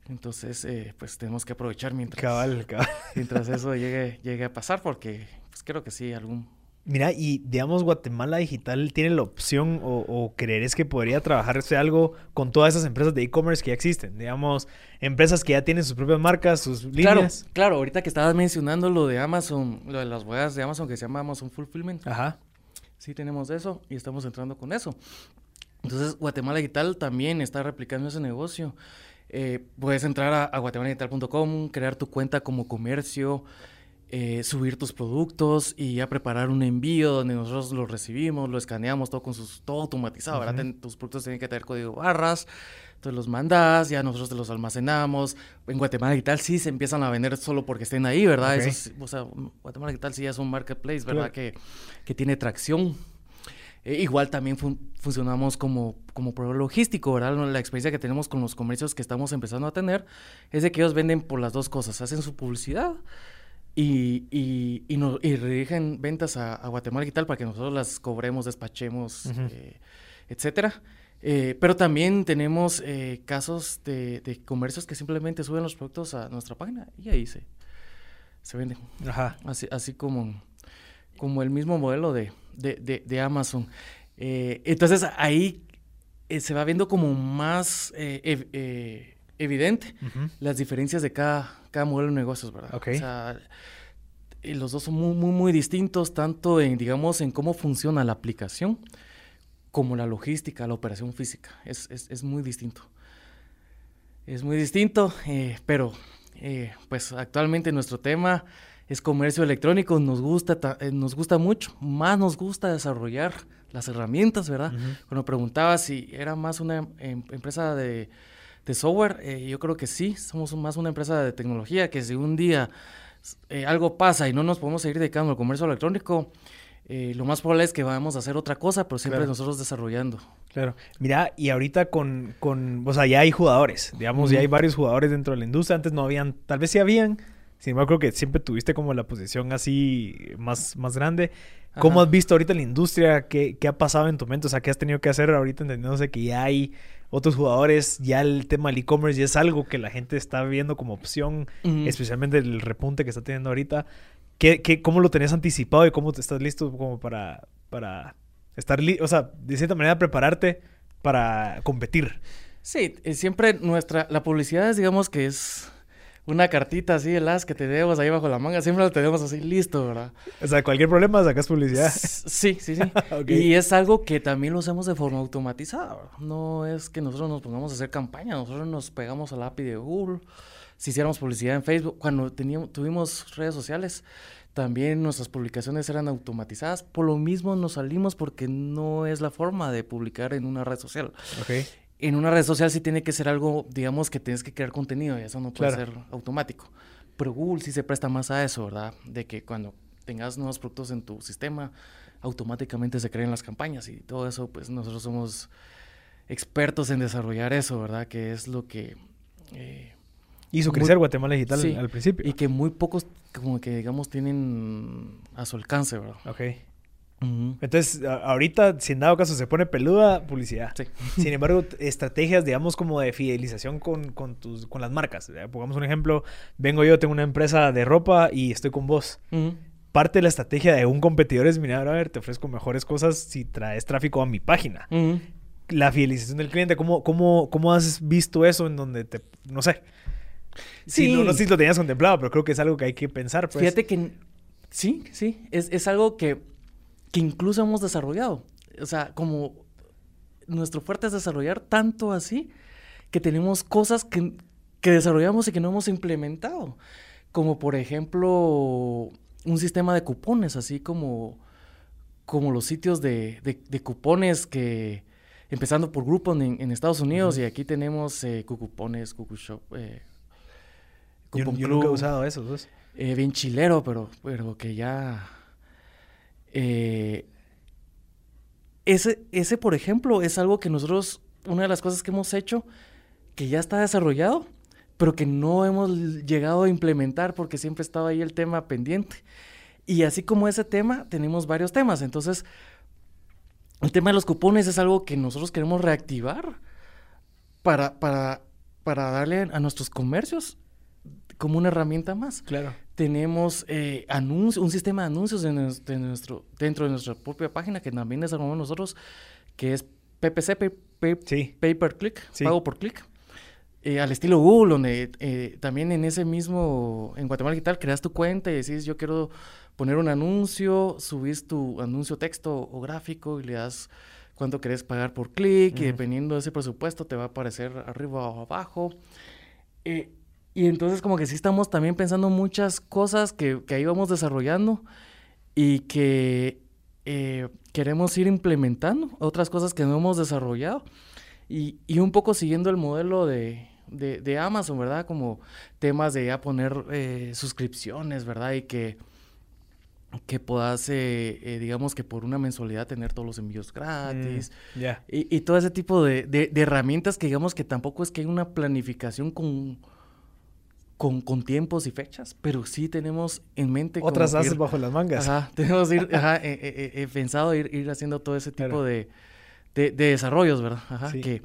Entonces, eh, pues tenemos que aprovechar mientras, mientras eso llegue, llegue a pasar, porque pues, creo que sí, algún... Mira, y digamos, Guatemala Digital tiene la opción o, o creeres que podría trabajarse algo con todas esas empresas de e-commerce que ya existen. Digamos, empresas que ya tienen sus propias marcas, sus líneas. Claro, claro, ahorita que estabas mencionando lo de Amazon, lo de las bodas de Amazon que se llama Amazon Fulfillment. Ajá. Sí tenemos eso y estamos entrando con eso. Entonces, Guatemala Digital también está replicando ese negocio. Eh, puedes entrar a, a guatemaladigital.com, crear tu cuenta como comercio, eh, subir tus productos y ya preparar un envío donde nosotros lo recibimos, lo escaneamos todo con sus, todo automatizado, ¿verdad? tus productos tienen que tener código barras, entonces los mandas, ya nosotros te los almacenamos. En Guatemala Digital sí se empiezan a vender solo porque estén ahí, ¿verdad? o sea, Guatemala Digital sí es un marketplace, ¿verdad? Que, que tiene tracción. Eh, igual también funcionamos como, como proveedor logístico, ¿verdad? La experiencia que tenemos con los comercios que estamos empezando a tener es de que ellos venden por las dos cosas, hacen su publicidad y, y, y, nos, y redirigen ventas a, Guatemala y tal para que nosotros las cobremos, despachemos, eh, etcétera. Eh, pero también tenemos casos de, de, comercios que simplemente suben los productos a nuestra página y ahí se, se venden. Ajá. Así, así como, como el mismo modelo de, de, de, Amazon. Eh, entonces ahí eh, se va viendo como más eh, evidente las diferencias de cada, cada modelo de negocios, ¿verdad? O sea, los dos son muy, muy, muy distintos, tanto en, digamos, en cómo funciona la aplicación, como la logística, la operación física. Es, es, es muy distinto. Es muy distinto, pero pues actualmente nuestro tema es comercio electrónico, nos gusta, eh, nos gusta mucho, más nos gusta desarrollar las herramientas, ¿verdad? Cuando preguntaba si era más una em, empresa de, software, eh, yo creo que sí, somos más una empresa de tecnología, que si un día eh, algo pasa y no nos podemos seguir dedicando al comercio electrónico, lo más probable es que vamos a hacer otra cosa, pero siempre nosotros desarrollando. Claro. Mira, y ahorita con, con, o sea, ya hay jugadores, digamos, ya hay varios jugadores dentro de la industria, antes no habían, tal vez sí habían, sin embargo, creo que siempre tuviste como la posición así más, más grande. ¿Cómo has visto ahorita la industria? ¿Qué, ¿Qué, ha pasado en tu mente? O sea, ¿qué has tenido que hacer ahorita entendiéndose que ya hay otros jugadores? Ya el tema del e-commerce ya es algo que la gente está viendo como opción, especialmente el repunte que está teniendo ahorita. ¿Qué, qué, ¿Cómo lo tenés anticipado y cómo te estás listo como para, para estar, o sea, de cierta manera prepararte para competir? Sí, eh, siempre nuestra, la publicidad es, digamos que es una cartita así de las que te demos ahí bajo la manga, siempre lo tenemos así listo, ¿verdad? O sea, cualquier problema sacas publicidad. Sí, sí, sí. Y es algo que también lo hacemos de forma automatizada. No es que nosotros nos pongamos a hacer campaña, nosotros nos pegamos al API de Google. Si hiciéramos publicidad en Facebook, cuando teníamos, tuvimos redes sociales, también nuestras publicaciones eran automatizadas. Por lo mismo nos salimos porque no es la forma de publicar en una red social. Okay en una red social sí tiene que ser algo, digamos, que tienes que crear contenido y eso no puede ser automático. Pero Google sí se presta más a eso, ¿verdad? De que cuando tengas nuevos productos en tu sistema, automáticamente se creen las campañas y todo eso, pues nosotros somos expertos en desarrollar eso, ¿verdad? Que es lo que... Eh, Hizo crecer Guatemala Digital al principio. Y que muy pocos, como que digamos, tienen a su alcance, ¿verdad? Ok. Entonces, ahorita, si en dado caso se pone peluda, publicidad. Sin embargo, estrategias, digamos, como de fidelización con, con, tus, con las marcas. Pongamos un ejemplo, vengo yo, tengo una empresa de ropa y estoy con vos. Parte de la estrategia de un competidor es, mira, a ver, te ofrezco mejores cosas si traes tráfico a mi página. La fidelización del cliente, ¿cómo, cómo, ¿cómo has visto eso en donde te, no sé? Sí, no, no sé si lo tenías contemplado, pero creo que es algo que hay que pensar. Pues. Fíjate que sí, sí, es, es algo que que incluso hemos desarrollado. O sea, como nuestro fuerte es desarrollar tanto así que tenemos cosas que, desarrollamos y que no hemos implementado. Como por ejemplo un sistema de cupones, así como, como los sitios de, cupones que, empezando por Groupon en, Estados Unidos, y aquí tenemos eh, Cucupones, Cucushop, eh, yo, nunca he usado esos. Eh, bien chilero, pero, pero que ya eh, ese, ese, por ejemplo, es algo que nosotros, una de las cosas que hemos hecho, que ya está desarrollado, pero que no hemos llegado a implementar porque siempre estaba ahí el tema pendiente. Y así como ese tema, tenemos varios temas. Entonces, el tema de los cupones es algo que nosotros queremos reactivar para, para, para darle a nuestros comercios como una herramienta más. Claro. Tenemos eh, anuncios, un sistema de anuncios en nuestro, dentro de nuestra propia página que también desarrollamos nosotros, que es PPC, pay, per click, pago por clic. Eh, al estilo Google, donde eh, también en ese mismo, en Guatemala Digital, creas tu cuenta y decís, yo quiero poner un anuncio, subís tu anuncio texto o gráfico y le das cuánto querés pagar por clic y dependiendo de ese presupuesto te va a aparecer arriba o abajo. Eh, y entonces como que sí estamos también pensando muchas cosas que, que ahí vamos desarrollando y que queremos ir implementando, otras cosas que no hemos desarrollado y, y un poco siguiendo el modelo de, de, Amazon, ¿verdad? Como temas de ya poner eh, suscripciones, ¿verdad? Y que, que puedas, eh, eh, digamos que por una mensualidad tener todos los envíos gratis. Mm, y, todo ese tipo de, herramientas que digamos que tampoco es que hay una planificación con, con, tiempos y fechas, pero sí tenemos en mente... Otras haces bajo las mangas. Ajá, tenemos ir, ajá, pensado ir, ir haciendo todo ese tipo de, desarrollos, ¿verdad? Ajá, que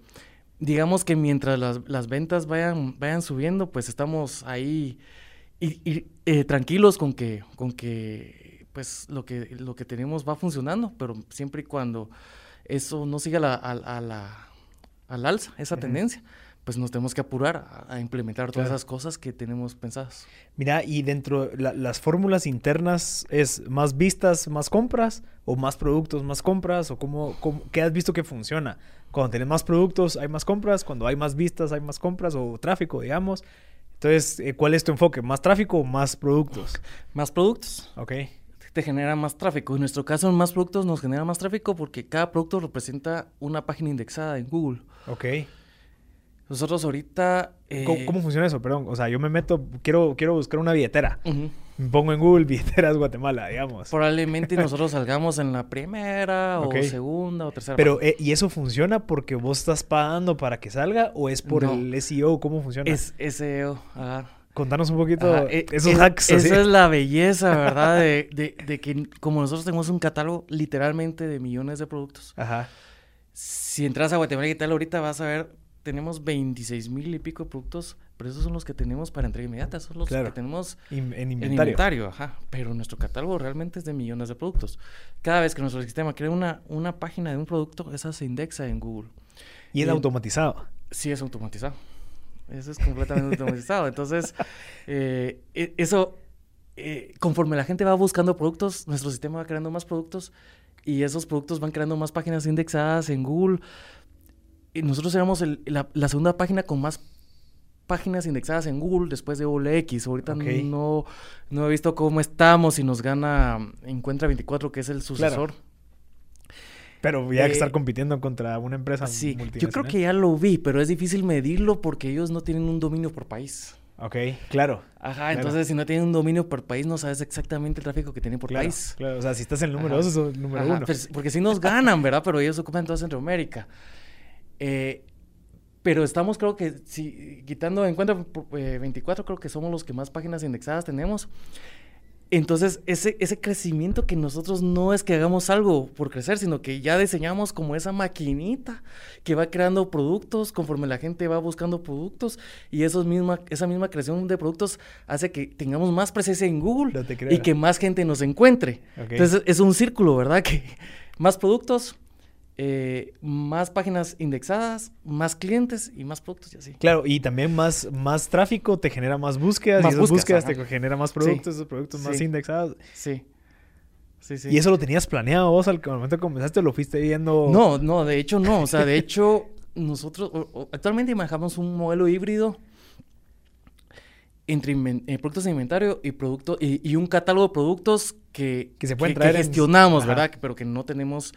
digamos que mientras las, ventas vayan, vayan subiendo, pues estamos ahí y, eh, tranquilos con que, con que pues lo que, lo que tenemos va funcionando, pero siempre y cuando eso no siga la, a, la, al alza, esa tendencia, pues nos tenemos que apurar a, implementar todas esas cosas que tenemos pensadas. Mira, y dentro de las fórmulas internas es más vistas, más compras, o más productos, más compras, o cómo, cómo, qué has visto que funciona. Cuando tienes más productos, hay más compras, cuando hay más vistas, hay más compras, o tráfico, digamos. Entonces, eh, ¿cuál es tu enfoque? ¿Más tráfico o más productos? Más productos. Ok. Te genera más tráfico. En nuestro caso, más productos nos genera más tráfico porque cada producto representa una página indexada en Google. Ok. Nosotros ahorita... Eh, ¿Cómo, funciona eso? Perdón. O sea, yo me meto, quiero, quiero buscar una billetera. Me pongo en Google billeteras Guatemala, digamos. Probablemente nosotros salgamos en la primera o segunda o tercera. Pero, eh, ¿y eso funciona porque vos estás pagando para que salga o es por el SEO? ¿Cómo funciona? Es SEO, ajá. Contanos un poquito eh, esos hacks. Esa es la belleza, ¿verdad? de, de, de, que como nosotros tenemos un catálogo literalmente de millones de productos. Ajá. Si entras a Guatemala y tal, ahorita vas a ver tenemos 26 mil y pico de productos, pero esos son los que tenemos para entrega inmediata, son los que tenemos en inventario. ajá. Pero nuestro catálogo realmente es de millones de productos. Cada vez que nuestro sistema crea una, una página de un producto, esa se indexa en Google. ¿Y es automatizado? Sí, es automatizado. Eso es completamente automatizado. Entonces, eh, e, eso, eh, conforme la gente va buscando productos, nuestro sistema va creando más productos y esos productos van creando más páginas indexadas en Google nosotros éramos la, segunda página con más páginas indexadas en Google después de OLX. Ahorita no, no he visto cómo estamos y nos gana Encuentra 24, que es el sucesor. Pero ya que estar eh, compitiendo contra una empresa sí, Yo creo que ya lo vi, pero es difícil medirlo porque ellos no tienen un dominio por país. Ok, claro. Ajá, entonces si no tienen un dominio por país, no sabes exactamente el tráfico que tienen por país. Claro, o sea, si estás en el número dos, es el número uno. Porque si nos ganan, ¿verdad? Pero ellos ocupan toda Centroamérica. Eh, pero estamos, creo que, si quitando en cuenta 24, creo que somos los que más páginas indexadas tenemos. Entonces, ese, ese crecimiento que nosotros no es que hagamos algo por crecer, sino que ya diseñamos como esa maquinita que va creando productos conforme la gente va buscando productos y esos misma, esa misma creación de productos hace que tengamos más presencia en Google y que más gente nos encuentre. Entonces, es un círculo, ¿verdad? Que más productos, eh, más páginas indexadas, más clientes y más productos y así. Claro, y también más, más tráfico te genera más búsquedas y esas búsquedas, te genera más productos, esos productos más indexados. Sí. Sí, sí. ¿Y eso lo tenías planeado vos al momento que comenzaste o lo fuiste viendo? No, no, de hecho no. O sea, de hecho, nosotros actualmente manejamos un modelo híbrido entre eh, productos de inventario y producto y, un catálogo de productos que, se pueden traer gestionamos, ¿verdad? Pero que no tenemos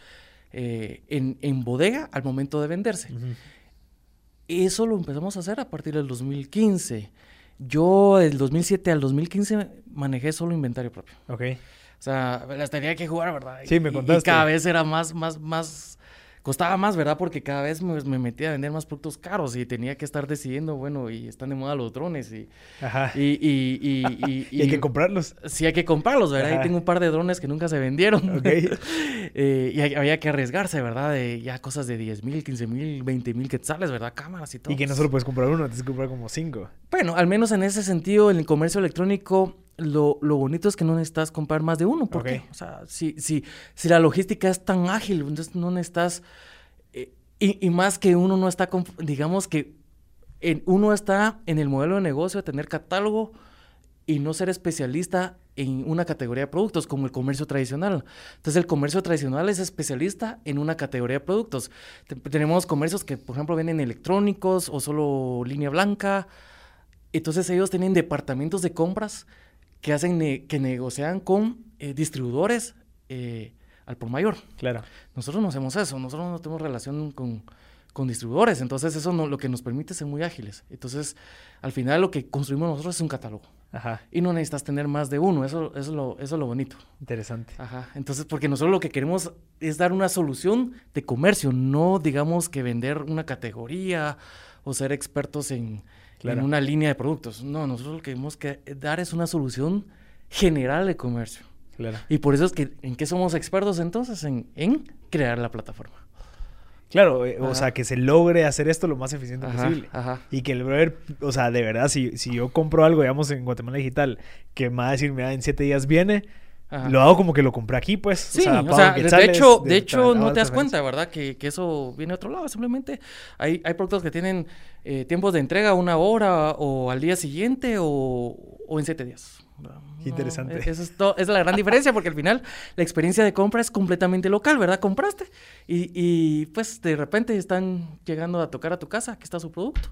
eh, en, bodega al momento de venderse. Eso lo empezamos a hacer a partir del 2015. Yo del 2007 al 2015 manejé solo inventario propio. Ok. O sea, las tenía que jugar, ¿verdad? Sí, me contaste. Y, cada vez era más, más, más costaba más, ¿verdad? Porque cada vez me, me, metía a vender más productos caros y tenía que estar decidiendo, bueno, y están de moda los drones y... Ajá. Y, y, y, y hay que comprarlos. Sí, hay que comprarlos, ¿verdad? Y tengo un par de drones que nunca se vendieron. Ok. eh, y había que arriesgarse, ¿verdad? De ya cosas de 10 mil, 15 mil, 20 mil quetzales, ¿verdad? Cámaras y todo. Y que no solo puedes comprar uno, tienes que comprar como cinco. Bueno, al menos en ese sentido, en el comercio electrónico lo, lo, bonito es que no necesitas comprar más de uno. ¿Por okay. qué? O sea, si, si, si la logística es tan ágil, entonces no necesitas. Eh, y, y, más que uno no está, digamos que en, uno está en el modelo de negocio de tener catálogo y no ser especialista en una categoría de productos como el comercio tradicional. Entonces el comercio tradicional es especialista en una categoría de productos. Tenemos comercios que, por ejemplo, venden electrónicos o solo línea blanca. Entonces ellos tienen departamentos de compras que hacen ne que negocian con eh, distribuidores eh, al por mayor. Claro. Nosotros no hacemos eso, nosotros no tenemos relación con, con distribuidores, entonces eso no, lo que nos permite ser muy ágiles. Entonces, al final lo que construimos nosotros es un catálogo. Ajá. Y no necesitas tener más de uno, eso, eso, es lo, eso es lo bonito. Interesante. Ajá. Entonces, porque nosotros lo que queremos es dar una solución de comercio, no digamos que vender una categoría o ser expertos en, claro. en una línea de productos. No, nosotros lo que queremos que dar es una solución general de comercio. Claro. Y por eso es que, ¿en qué somos expertos entonces? En, en crear la plataforma. Claro, eh, o sea, que se logre hacer esto lo más eficiente Ajá, posible. ajá. Y que el brother, o sea, de verdad, si, si yo compro algo, digamos, en Guatemala Digital, que me va a decir, mira, en siete días viene, Ajá. lo hago como que lo compré aquí, pues. Sí, o sea, pago de quetzales, hecho, de de- hecho no te das cuenta, ¿verdad? Que, que eso viene de otro lado. Simplemente hay, hay productos que tienen eh, tiempos de entrega una hora o al día siguiente o, o en siete días. interesante. e- Eso es, to- es la gran diferencia porque al final la experiencia de compra es completamente local, ¿verdad? Compraste y, y, pues de repente están llegando a tocar a tu casa, aquí está su producto.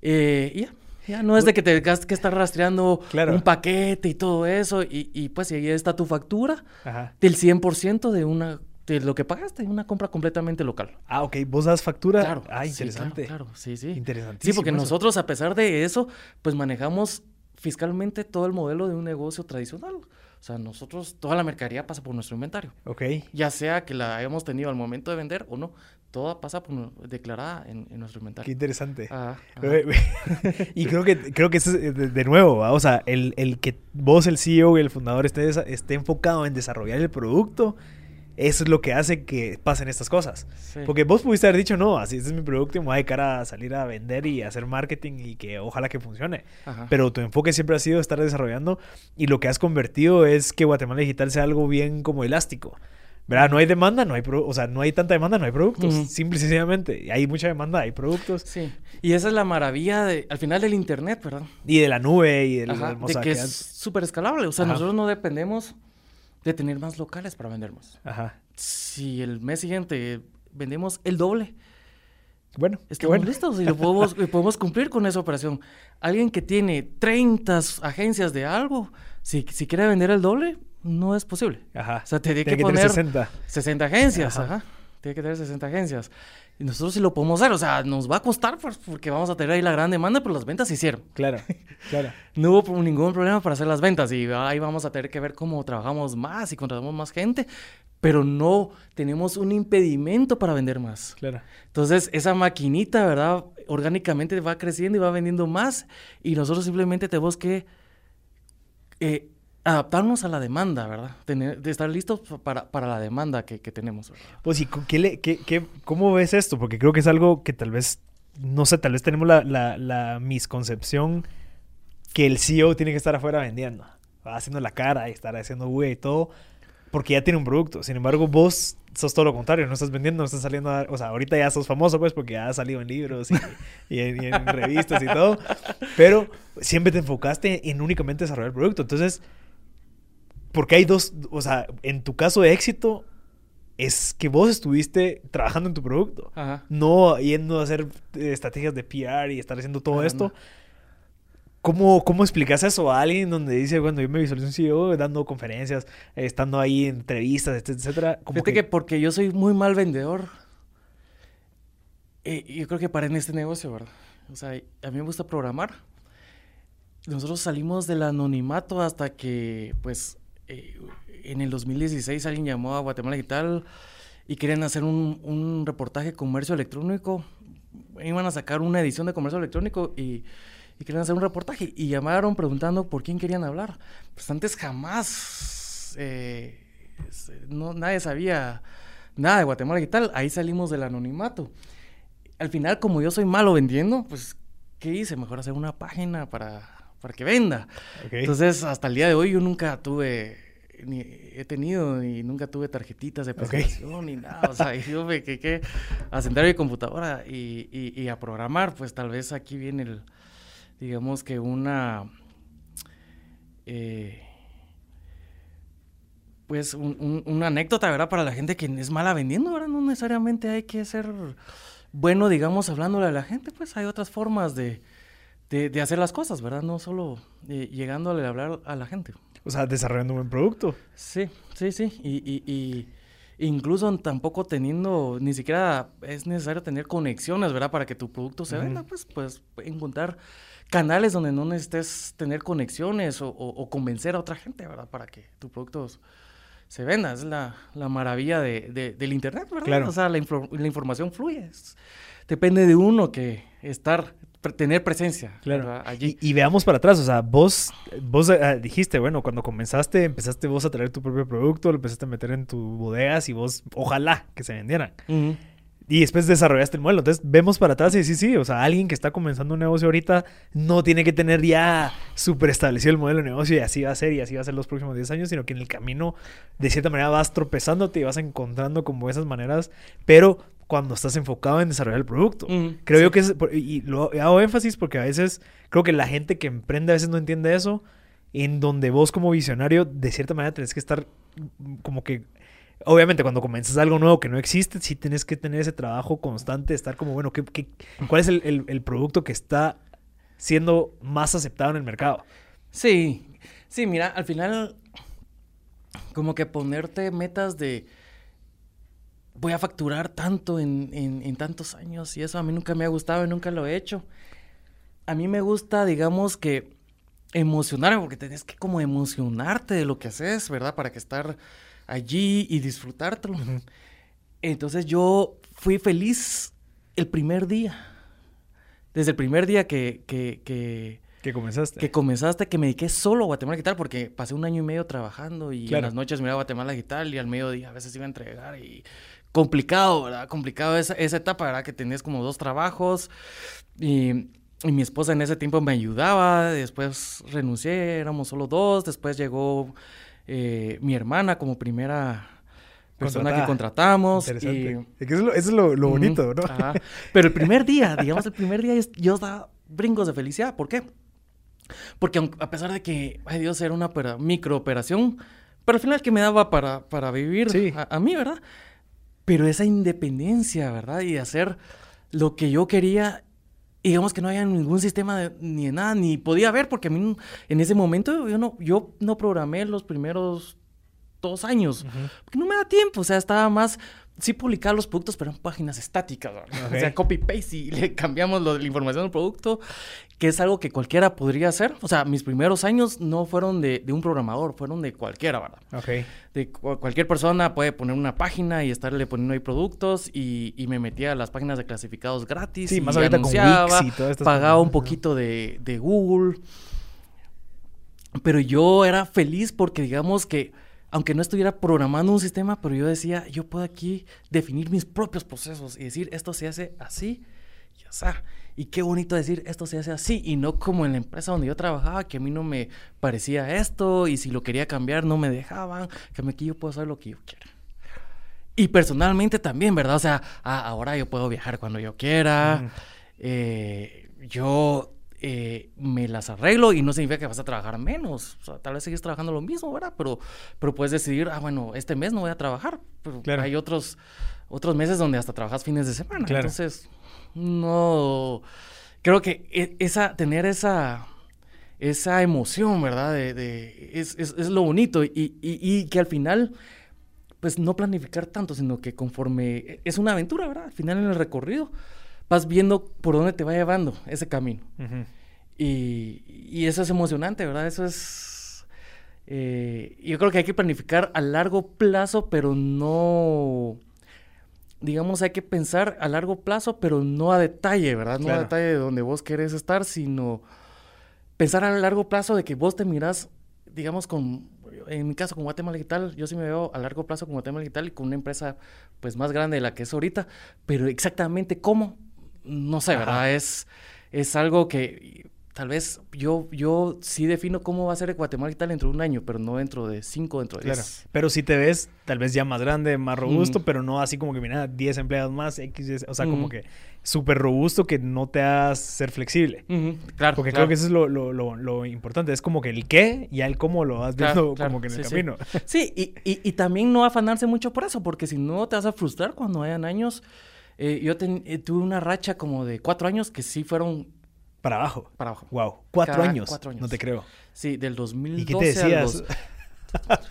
Eh, y ya. Ya no es de que te tengas que estar rastreando Claro. un paquete y todo eso, y, y pues ahí está tu factura Ajá. del 100% de una de lo que pagaste, una compra completamente local. Ah, ok, vos das factura. Claro. Ah, sí, interesante. claro, claro, sí, sí. Interesantísimo Sí, porque eso. nosotros, a pesar de eso, pues manejamos fiscalmente todo el modelo de un negocio tradicional. O sea, nosotros, toda la mercadería pasa por nuestro inventario. Ok. Ya sea que la hayamos tenido al momento de vender o no, toda pasa por declarada en, en nuestro Qué inventario. interesante. Ajá, ajá. Y creo que creo que eso es de, de nuevo, ¿va? o sea, el, el que vos, el CEO y el fundador esté, esté enfocado en desarrollar el producto, eso es lo que hace que pasen estas cosas. Sí. Porque vos pudiste haber dicho, no, así este es mi producto y me voy a dedicar a salir a vender y hacer marketing y que ojalá que funcione. Ajá. Pero tu enfoque siempre ha sido estar desarrollando y lo que has convertido es que Guatemala Digital sea algo bien como elástico. ¿Verdad? No hay demanda, no hay o sea, no hay tanta demanda, no hay productos. Ujú. Simple y sencillamente. Hay mucha demanda, hay productos. Sí. Y esa es la maravilla de, al final del Internet, ¿verdad? Y de la nube y del, Ajá, de que es súper escalable. O sea, Ajá. nosotros no dependemos de tener más locales para vender más. Ajá. Si el mes siguiente vendemos el doble, Bueno, estamos bueno. listos y lo podemos, y podemos cumplir con esa operación. Alguien que tiene 30 agencias de algo, si, si quiere vender el doble, no es posible. Ajá. O sea, tiene que tener poner 60. 60 agencias, Ajá. ajá. Tiene que tener 60 agencias. Y nosotros sí lo podemos hacer. O sea, nos va a costar pues, porque vamos a tener ahí la gran demanda, pero las ventas se hicieron. Claro, claro. No hubo ningún problema para hacer las ventas y ahí vamos a tener que ver cómo trabajamos más y contratamos más gente, pero no tenemos un impedimento para vender más. Claro. Entonces, esa maquinita, ¿verdad? Orgánicamente va creciendo y va vendiendo más y nosotros simplemente tenemos que eh, adaptarnos a la demanda, ¿verdad? Tener, de estar listos para, para la demanda que, que tenemos, ¿verdad? Pues, ¿y qué le, qué, qué- cómo ves esto? Porque creo que es algo que tal vez, no sé, tal vez tenemos la, la, la misconcepción que el CEO tiene que estar afuera vendiendo, haciendo la cara y estar haciendo güey y todo, porque ya tiene un producto. Sin embargo, vos sos todo lo contrario, no estás vendiendo, no estás saliendo a, o sea, ahorita ya sos famoso pues porque ya has salido en libros y, y en, y en revistas y todo, pero siempre te enfocaste en únicamente desarrollar el producto. Entonces, porque hay dos, o sea, en tu caso de éxito es que vos estuviste trabajando en tu producto, Ajá. no yendo a hacer eh, estrategias de PR y estar haciendo todo Ajá, esto. no. ¿Cómo, ¿Cómo explicas eso a alguien donde dice, bueno, yo me visualizo un CEO dando conferencias, estando ahí en entrevistas, etcétera? Como Fíjate que... porque yo soy muy mal vendedor, eh, yo creo que paré en este negocio, ¿verdad? O sea, a mí me gusta programar. Nosotros salimos del anonimato hasta que, pues, eh, en el 2016 alguien llamó a Guatemala Digital y querían hacer un, reportaje de comercio electrónico. Iban a sacar una edición de comercio electrónico y, querían hacer un reportaje. Y llamaron preguntando por quién querían hablar. Pues antes jamás eh, no, nadie sabía nada de Guatemala y tal. Ahí salimos del anonimato. Al final, como yo soy malo vendiendo, pues, ¿qué hice? Mejor hacer una página para, para que venda. Entonces, hasta el día de hoy yo nunca tuve ni he tenido y nunca tuve tarjetitas de presentación ni nada. O sea, yo me quedé a sentar mi computadora y, y, y, a programar. Pues tal vez aquí viene el, digamos que una, eh, pues un, una anécdota, ¿verdad? Para la gente que es mala vendiendo, ¿verdad? No necesariamente hay que ser bueno, digamos, hablándole a la gente, pues hay otras formas de, de, hacer las cosas, ¿verdad? No solo eh, llegándole a hablar a la gente. O sea, desarrollando un buen producto. Sí, sí, sí. Y, y, y, incluso tampoco teniendo, ni siquiera es necesario tener conexiones, ¿verdad? Para que tu producto se venda, pues, pues encontrar canales donde no necesites tener conexiones o, o, convencer a otra gente, ¿verdad? Para que tu producto se venda. Es la, la maravilla de, del Internet, ¿verdad? Claro. O sea, la, la información fluye. depende de uno que estar tener presencia claro. allí. Y, veamos para atrás, o sea, vos, vos eh, dijiste, bueno, cuando comenzaste, empezaste vos a traer tu propio producto, lo empezaste a meter en tus bodegas y vos, ojalá que se vendieran. Y después desarrollaste el modelo. Entonces vemos para atrás y sí, sí, o sea, alguien que está comenzando un negocio ahorita no tiene que tener ya súper establecido el modelo de negocio y así va a ser y así va a ser los próximos 10 años, sino que en el camino de cierta manera vas tropezándote y vas encontrando como esas maneras, pero cuando estás enfocado en desarrollar el producto. creo yo que es, y lo hago énfasis porque a veces creo que la gente que emprende a veces no entiende eso, en donde vos como visionario de cierta manera tenés que estar como que obviamente cuando comienzas algo nuevo que no existe, sí tienes que tener ese trabajo constante, estar como, bueno, ¿qué, qué, cuál es el, el, producto que está siendo más aceptado en el mercado? Sí, sí, mira, al final como que ponerte metas de voy a facturar tanto en, en, tantos años y eso a mí nunca me ha gustado y nunca lo he hecho. A mí me gusta, digamos que emocionarme, porque tenés que como emocionarte de lo que haces, ¿verdad? Para que estar allí y disfrutártelo. Entonces yo fui feliz el primer día. Desde el primer día que, que, que que comenzaste. Que comenzaste, que me dediqué solo a Guatemala Guitar, porque pasé un año y medio trabajando y en las noches miraba Guatemala Guitar y al mediodía a veces iba a entregar y complicado, ¿verdad? Complicado esa, esa etapa, ¿verdad? Que tenías como dos trabajos y, mi esposa en ese tiempo me ayudaba, después renuncié, éramos solo dos, después llegó eh, mi hermana como primera persona que contratamos. Y, eso es lo, bonito, ¿no? Pero el primer día, digamos, el primer día yo daba brincos de felicidad. ¿Por qué? Porque a pesar de que, ay Dios, era una micro operación, pero al final que me daba para, para vivir a, mí, ¿verdad? pero esa independencia, ¿verdad? Y hacer lo que yo quería, digamos que no había ningún sistema ni de nada, ni podía haber, porque a mí en ese momento yo no, yo no programé los primeros dos años, porque no me da tiempo, o sea, estaba más sí publicar los productos, pero en páginas estáticas, o sea, copy-paste y le cambiamos la información del producto, que es algo que cualquiera podría hacer. O sea, mis primeros años no fueron de, un programador, fueron de cualquiera, ¿verdad? Ok. De cualquier persona puede poner una página y estarle poniendo ahí productos y, y me metía a las páginas de clasificados gratis. Sí, más ahorita con Wix y todo esto. Pagaba un poquito de, de Google. Pero yo era feliz porque digamos que aunque no estuviera programando un sistema, pero yo decía, yo puedo aquí definir mis propios procesos y decir, esto se hace así y así. Y qué bonito decir, esto se hace así y no como en la empresa donde yo trabajaba, que a mí no me parecía esto y si lo quería cambiar no me dejaban, que aquí yo puedo hacer lo que yo quiera. Y personalmente también, ¿verdad? O sea, ahora yo puedo viajar cuando yo quiera. Eh, yo eh, me las arreglo y no significa que vas a trabajar menos. O sea, tal vez sigues trabajando lo mismo, ¿verdad? Pero, pero puedes decidir, ah, bueno, este mes no voy a trabajar. Pero hay otros, otros meses donde hasta trabajas fines de semana. Entonces, no. Creo que e, esa, tener esa, esa emoción, ¿verdad? De, es, es, es, lo bonito y, y, y, que al final, pues no planificar tanto, sino que conforme. E, es una aventura, ¿verdad? Al final en el recorrido vas viendo por dónde te va llevando ese camino. y, y, eso es emocionante, ¿verdad? Eso es... Eh, yo creo que hay que planificar a largo plazo, pero no digamos, hay que pensar a largo plazo, pero no a detalle, ¿verdad? No a detalle de donde vos querés estar, sino pensar a largo plazo de que vos te mirás, digamos, con, en mi caso, con Guatemala Digital, yo sí me veo a largo plazo con Guatemala Digital y con una empresa, pues, más grande de la que es ahorita, pero exactamente cómo, no sé, ¿verdad? Es, es algo que tal vez yo, yo sí defino cómo va a ser Guatemala y tal dentro de un año, pero no dentro de cinco, dentro de diez. Claro. Pero si te ves tal vez ya más grande, más robusto, pero no así como que, mira, 10 empleados más, X, o sea, como que súper robusto que no te hagas ser flexible. Claro. Porque creo que eso es lo, lo, lo, importante. Es como que el qué y el cómo lo vas viendo como que en el camino. Sí, y, y, y, también no afanarse mucho por eso, porque si no te vas a frustrar cuando hayan años. Eh, yo eh, tuve una racha como de cuatro años que sí fueron para abajo. Para abajo. Wow. Cuatro años. Cuatro años. No te creo. Sí, del 2012 ¿Y qué te decías? Al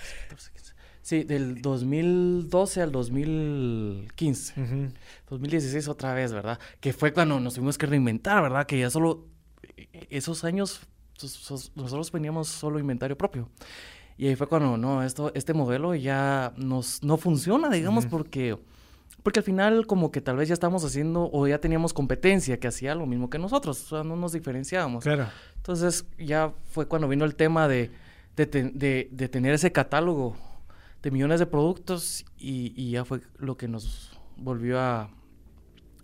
sí, del 2012 al 2015. 2016 otra vez, ¿verdad? Que fue cuando nos tuvimos que reinventar, ¿verdad? Que ya solo esos años nosotros veníamos solo inventario propio. Y ahí fue cuando, no, esto, este modelo ya nos, no funciona, digamos, porque porque al final como que tal vez ya estamos haciendo o ya teníamos competencia que hacía lo mismo que nosotros, o sea, no nos diferenciábamos. Claro. Entonces ya fue cuando vino el tema de, de, tener ese catálogo de millones de productos y, ya fue lo que nos volvió a,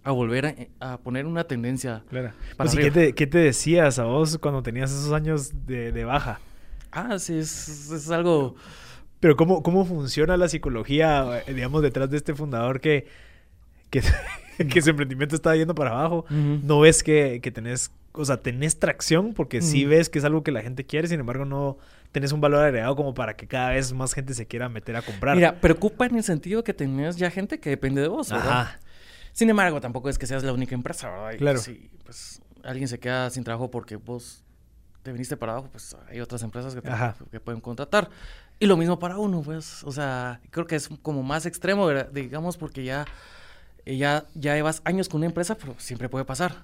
a volver a, poner una tendencia. Claro. Pues, ¿qué, te, ¿qué, te, decías a vos cuando tenías esos años de, de baja? Ah, sí, es, es algo pero ¿cómo, cómo funciona la psicología, eh, digamos, detrás de este fundador que, que, que su emprendimiento está yendo para abajo? No ves que, que, tenés, o sea, tenés tracción porque sí ves que es algo que la gente quiere, sin embargo no tenés un valor agregado como para que cada vez más gente se quiera meter a comprar. Mira, preocupa en el sentido que tenés ya gente que depende de vos, ¿verdad? Ajá. Sin embargo, tampoco es que seas la única empresa, ¿verdad? claro. Si pues, alguien se queda sin trabajo porque vos te viniste para abajo, pues hay otras empresas que, que pueden contratar. Y lo mismo para uno, pues, o sea, creo que es como más extremo, digamos, porque ya, ya, ya llevas años con una empresa, pero siempre puede pasar.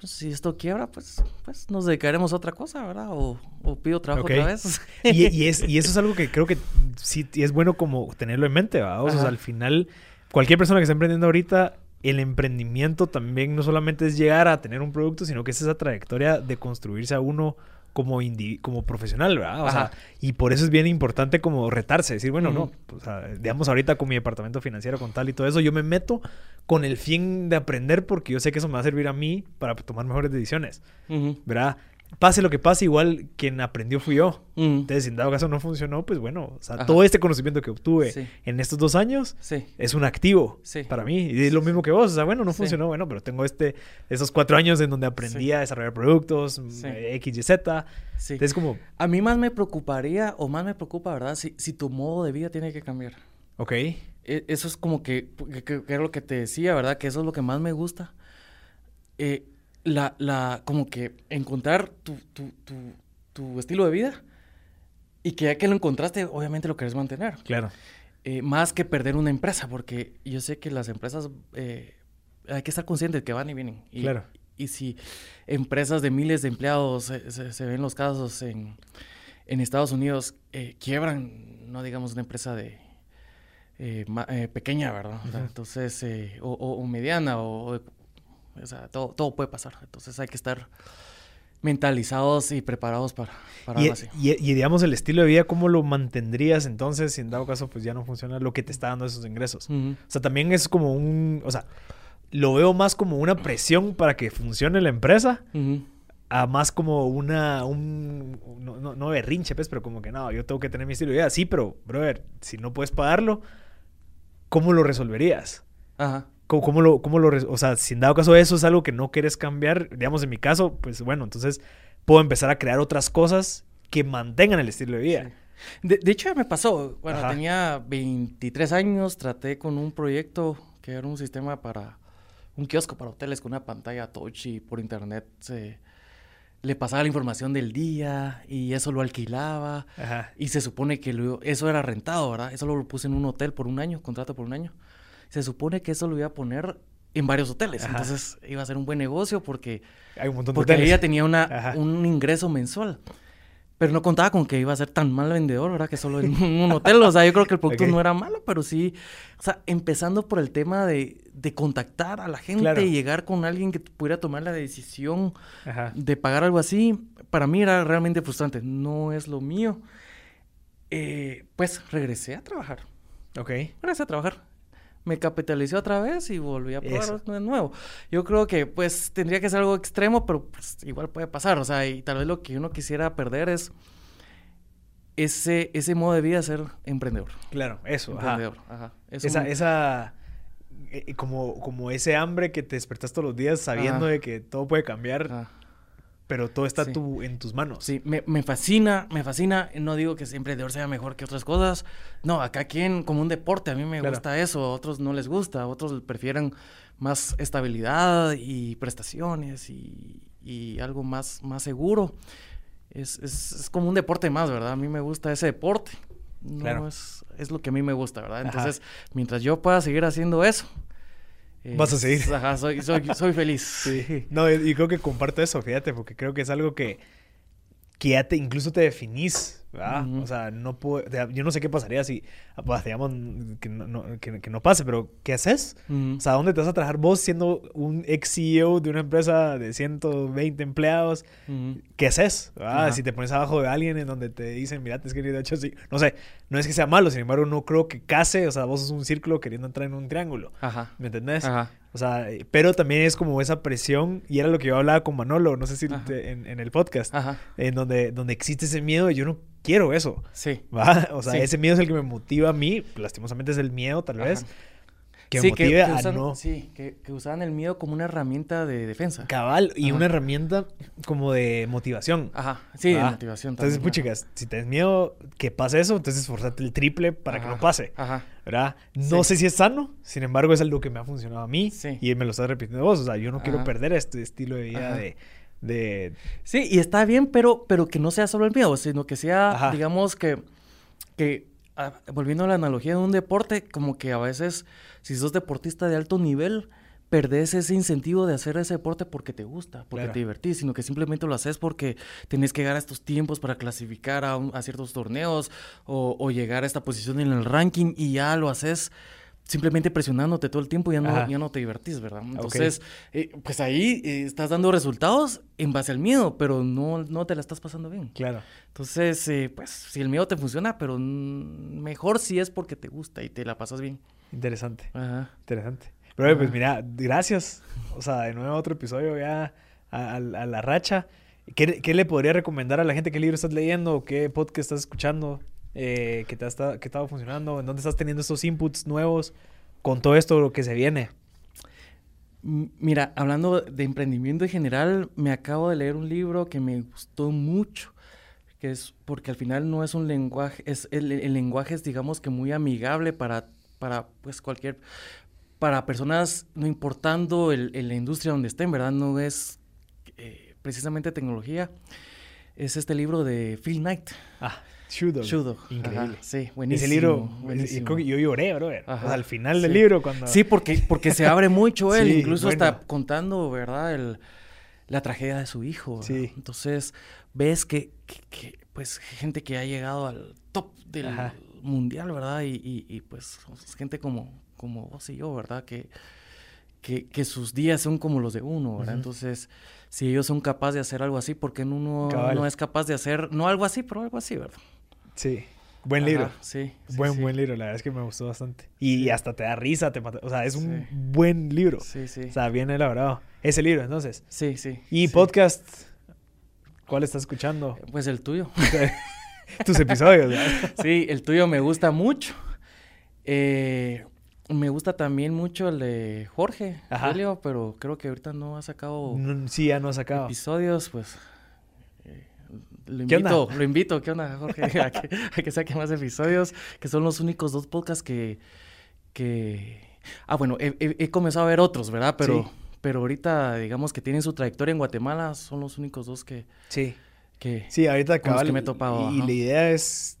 pues, si esto quiebra, pues, pues nos dedicaremos a otra cosa, ¿verdad? O, pido trabajo otra vez. y, es, y eso es algo que creo que sí es bueno como tenerlo en mente, ¿verdad? O sea, al final, cualquier persona que esté emprendiendo ahorita el emprendimiento también no solamente es llegar a tener un producto, sino que es esa trayectoria de construirse a uno como, como profesional, ¿verdad? O sea, y por eso es bien importante como retarse, decir, bueno, no, o sea, digamos ahorita con mi departamento financiero, con tal y todo eso, yo me meto con el fin de aprender porque yo sé que eso me va a servir a mí para tomar mejores decisiones, ¿verdad? Pase lo que pase, igual quien aprendió fui yo. Mm. Entonces, si en dado caso no funcionó, pues bueno, o sea, todo este conocimiento que obtuve en estos dos años es un activo para mí. Y es lo mismo que vos, o sea, bueno, no funcionó, bueno, pero tengo este, esos cuatro años en donde aprendí a desarrollar productos, eh, X, Y, Z. Entonces, como... A mí más me preocuparía, o más me preocupa, ¿verdad? Si, si tu modo de vida tiene que cambiar. Ok. E, eso es como que, que, era lo que te decía, ¿verdad? Que eso es lo que más me gusta. Eh, la, la, como que encontrar tu, tu, tu, tu, estilo de vida y que ya que lo encontraste, obviamente lo querés mantener. Claro. Eh, más que perder una empresa, porque yo sé que las empresas eh, hay que estar conscientes de que van y vienen. Y, claro. Y si empresas de miles de empleados, se, ven los casos en, en Estados Unidos, eh, quiebran, no digamos una empresa de pequeña, ¿verdad? Entonces, o, o, mediana, o, o sea, todo, todo puede pasar. Entonces hay que estar mentalizados y preparados para, para y, algo así. Y, y, digamos, el estilo de vida, ¿cómo lo mantendrías entonces si en dado caso pues ya no funciona lo que te está dando esos ingresos? O sea, también es como un, o sea, lo veo más como una presión para que funcione la empresa. A más como una, un, no, no, no berrinche, pues, pero como que no, yo tengo que tener mi estilo de vida. Sí, pero, brother, si no puedes pagarlo, ¿cómo lo resolverías? Ajá. ¿Cómo, lo, cómo lo, o sea, si en dado caso eso es algo que no quieres cambiar, digamos en mi caso, pues bueno, entonces puedo empezar a crear otras cosas que mantengan el estilo de vida. De, hecho, ya me pasó. Bueno, tenía 23 años, traté con un proyecto que era un sistema para un kiosco para hoteles con una pantalla touch y por internet se le pasaba la información del día y eso lo alquilaba. Y se supone que eso era rentado, ¿verdad? Eso lo puse en un hotel por un año, contrato por un año se supone que eso lo iba a poner en varios hoteles. Entonces iba a ser un buen negocio porque, Hay un montón porque ella tenía una, un ingreso mensual. pero no contaba con que iba a ser tan mal vendedor, ¿verdad? Que solo en un hotel. O sea, yo creo que el producto no era malo, pero sí. O sea, empezando por el tema de, de contactar a la gente y llegar con alguien que pudiera tomar la decisión de pagar algo así, para mí era realmente frustrante. No es lo mío. Eh, pues regresé a trabajar. Ok. Regresé a trabajar me capitalicé otra vez y volví a probar de nuevo. Yo creo que pues tendría que ser algo extremo, pero pues igual puede pasar. O sea, y tal vez lo que uno quisiera perder es ese, ese modo de vida ser emprendedor. Claro, eso. Emprendedor, ajá. esa, esa eh, como, como ese hambre que te despertas todos los días sabiendo de que todo puede cambiar pero todo está en tus manos. Sí, me, me, fascina, me fascina. No digo que siempre emprendedor sea mejor que otras cosas. No, acá quien, como un deporte, a mí me gusta eso, a otros no les gusta, otros prefieren más estabilidad y prestaciones y, y algo más, más seguro. Es, es, es, como un deporte más, ¿verdad? A mí me gusta ese deporte. No es, es lo que a mí me gusta, ¿verdad? Entonces, mientras yo pueda seguir haciendo eso, Vas a seguir. Ajá, soy, soy, soy feliz. Sí. No, y creo que comparto eso, fíjate, porque creo que es algo que, que ya te, incluso te definís o sea, no puedo, yo no sé qué pasaría si, pues, digamos, que no, que, no pase, pero ¿qué haces? O sea, ¿dónde te vas a trabajar vos siendo un ex CEO de una empresa de 120 empleados? ¿Qué haces? Si te pones abajo de alguien en donde te dicen, mira, te he hecho así, no sé, no es que sea malo, sin embargo, no creo que case, o sea, vos sos un círculo queriendo entrar en un triángulo. Ajá. ¿Me entendés? Ajá. O sea, pero también es como esa presión, y era lo que yo hablaba con Manolo, no sé si en, en, el podcast, Ajá. en donde, donde existe ese miedo, yo no quiero eso. Sí. ¿va? O sea, ese miedo es el que me motiva a mí. Lastimosamente es el miedo, tal vez. Que me motive a no. Sí, que, usaban el miedo como una herramienta de defensa. Cabal, y una herramienta como de motivación. Ajá, sí, de motivación también. Entonces, chicas, si tienes miedo que pase eso, entonces esforzate el triple para que no pase. Ajá. ¿Verdad? No sé si es sano, sin embargo, es algo que me ha funcionado a mí. Sí. Y me lo estás repitiendo vos. O sea, yo no quiero perder este estilo de vida de de... Sí, y está bien, pero, pero que no sea solo el miedo, sino que sea, digamos que, que ah, volviendo a la analogía de un deporte, como que a veces, si sos deportista de alto nivel, perdés ese incentivo de hacer ese deporte porque te gusta, porque te divertís, sino que simplemente lo haces porque tenés que llegar a estos tiempos para clasificar a, ciertos torneos o, o, llegar a esta posición en el ranking y ya lo haces simplemente presionándote todo el tiempo ya no, ya no te divertís, ¿verdad? Entonces, eh, pues ahí eh, estás dando resultados en base al miedo, pero no, no te la estás pasando bien. Claro. Entonces, eh, pues si el miedo te funciona, pero mejor si es porque te gusta y te la pasas bien. Interesante. Ajá. Interesante. Pero pues mira, gracias. O sea, de nuevo otro episodio ya a, la racha. ¿Qué, ¿Qué, le podría recomendar a la gente? ¿Qué libro estás leyendo? ¿Qué podcast estás escuchando? eh, que, te que estaba funcionando? ¿En dónde estás teniendo estos inputs nuevos con todo esto lo que se viene? Mira, hablando de emprendimiento en general, me acabo de leer un libro que me gustó mucho, que es porque al final no es un lenguaje, es el, lenguaje es digamos que muy amigable para, para pues cualquier, para personas, no importando el, la industria donde estén, ¿verdad? No es eh, precisamente tecnología. Es este libro de Phil Knight. Ah. Shudo. Shudo. Increíble. sí, buenísimo. Ese libro, buenísimo. yo lloré, bro. al final del libro cuando... Sí, porque, porque se abre mucho él, incluso está contando, ¿verdad? El, la tragedia de su hijo. Sí. Entonces, ves que, que, pues, gente que ha llegado al top del mundial, ¿verdad? Y, y, y, pues, gente como, como vos y yo, ¿verdad? Que, que, que sus días son como los de uno, ¿verdad? Entonces si ellos son capaces de hacer algo así, ¿por qué uno no es capaz de hacer, no algo así, pero algo así, ¿verdad? Sí. Buen libro. Sí, Buen, buen libro. La verdad es que me gustó bastante. Y hasta te da risa, te O sea, es un buen libro. Sí, sí. O sea, bien elaborado. Ese libro, entonces. Sí, sí. ¿Y podcast? ¿Cuál estás escuchando? Pues el tuyo. Tus episodios. sí, el tuyo me gusta mucho. Eh, me gusta también mucho el de Jorge, Julio, pero creo que ahorita no ha sacado. sí, ya no ha sacado. Episodios, pues. Lo invito, lo invito, ¿qué onda, Jorge? a, que, saque más episodios, que son los únicos dos podcasts que... que... Ah, bueno, he, comenzado a ver otros, ¿verdad? Pero, pero ahorita, digamos que tienen su trayectoria en Guatemala, son los únicos dos que... Sí. Sí, ahorita acaba que me he topado. Y, la idea es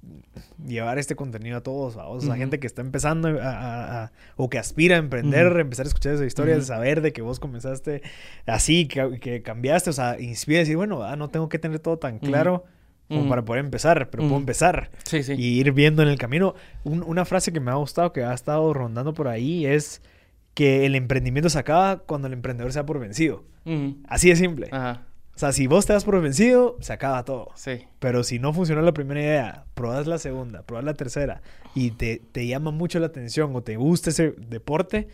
llevar este contenido a todos, a, o gente que está empezando a, o que aspira a emprender, empezar a escuchar esas historias, saber de que vos comenzaste así, que, cambiaste, o sea, inspira y decir, bueno, ah, no tengo que tener todo tan claro, como para poder empezar, pero puedo empezar. Sí, sí. Y ir viendo en el camino. una frase que me ha gustado, que ha estado rondando por ahí, es que el emprendimiento se acaba cuando el emprendedor se da por vencido. Así de simple. Ajá. O sea, si vos te das por vencido, se acaba todo. Sí. Pero si no funcionó la primera idea, probas la segunda, probas la tercera y te, te llama mucho la atención o te gusta ese deporte,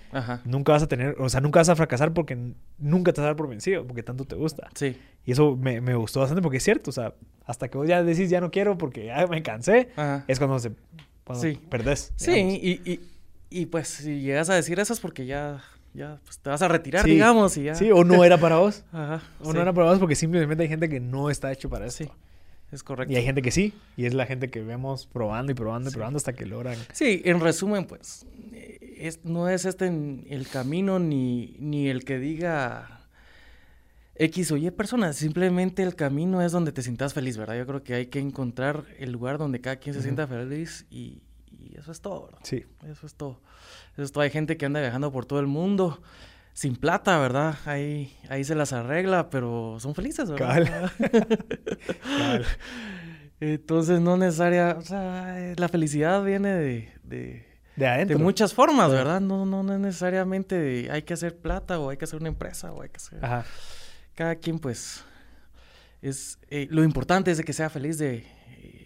nunca vas a tener, o sea, nunca vas a fracasar porque nunca te vas a dar por vencido, porque tanto te gusta. Sí. Y eso me, me gustó bastante porque es cierto, o sea, hasta que vos ya decís ya no quiero porque ya me cansé, es cuando se cuando sí. perdés. Sí, y, y, y pues si llegas a decir eso es porque ya ya pues, te vas a retirar, digamos, y ya. Sí, o no era para vos. Ajá. O no era para vos porque simplemente hay gente que no está hecho para eso. Sí, es correcto. Y hay gente que sí, y es la gente que vemos probando y probando y probando hasta que logran. Sí, en resumen, pues, eh, es, no es este el camino ni, ni el que diga X o Y personas, simplemente el camino es donde te sientas feliz, ¿verdad? Yo creo que hay que encontrar el lugar donde cada quien se sienta feliz y, y eso es todo, ¿verdad? Sí. Eso es todo. Esto hay gente que anda viajando por todo el mundo sin plata, ¿verdad? Ahí, ahí se las arregla, pero son felices, ¿verdad? Entonces, no necesaria, o sea, la felicidad viene de, de, de, muchas formas, ¿verdad? No, no, no necesariamente hay que hacer plata o hay que hacer una empresa o hay que hacer... Ajá. Cada quien, pues, es... Eh, lo importante es de que sea feliz de,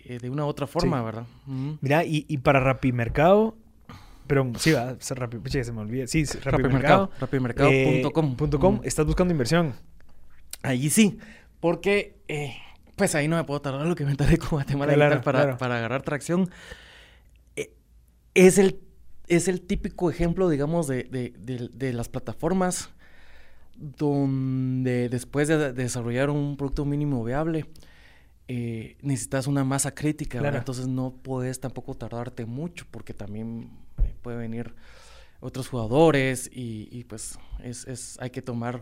eh, de una u otra forma, ¿verdad? Mira, y, y para Rapimercado pero sí, va, rápido, se me olvida. Sí, Rapimercado. Rapimercado.com. Eh, ¿Estás buscando inversión? Ahí sí, porque eh, pues ahí no me puedo tardar lo que me tardé con Guatemala para, para, agarrar tracción. Eh, es, el, es el típico ejemplo, digamos, de, de, de, las plataformas donde después de desarrollar un producto mínimo viable, necesitas una masa crítica, entonces no puedes tampoco tardarte mucho porque también puede venir otros jugadores y, pues es, es, hay que tomar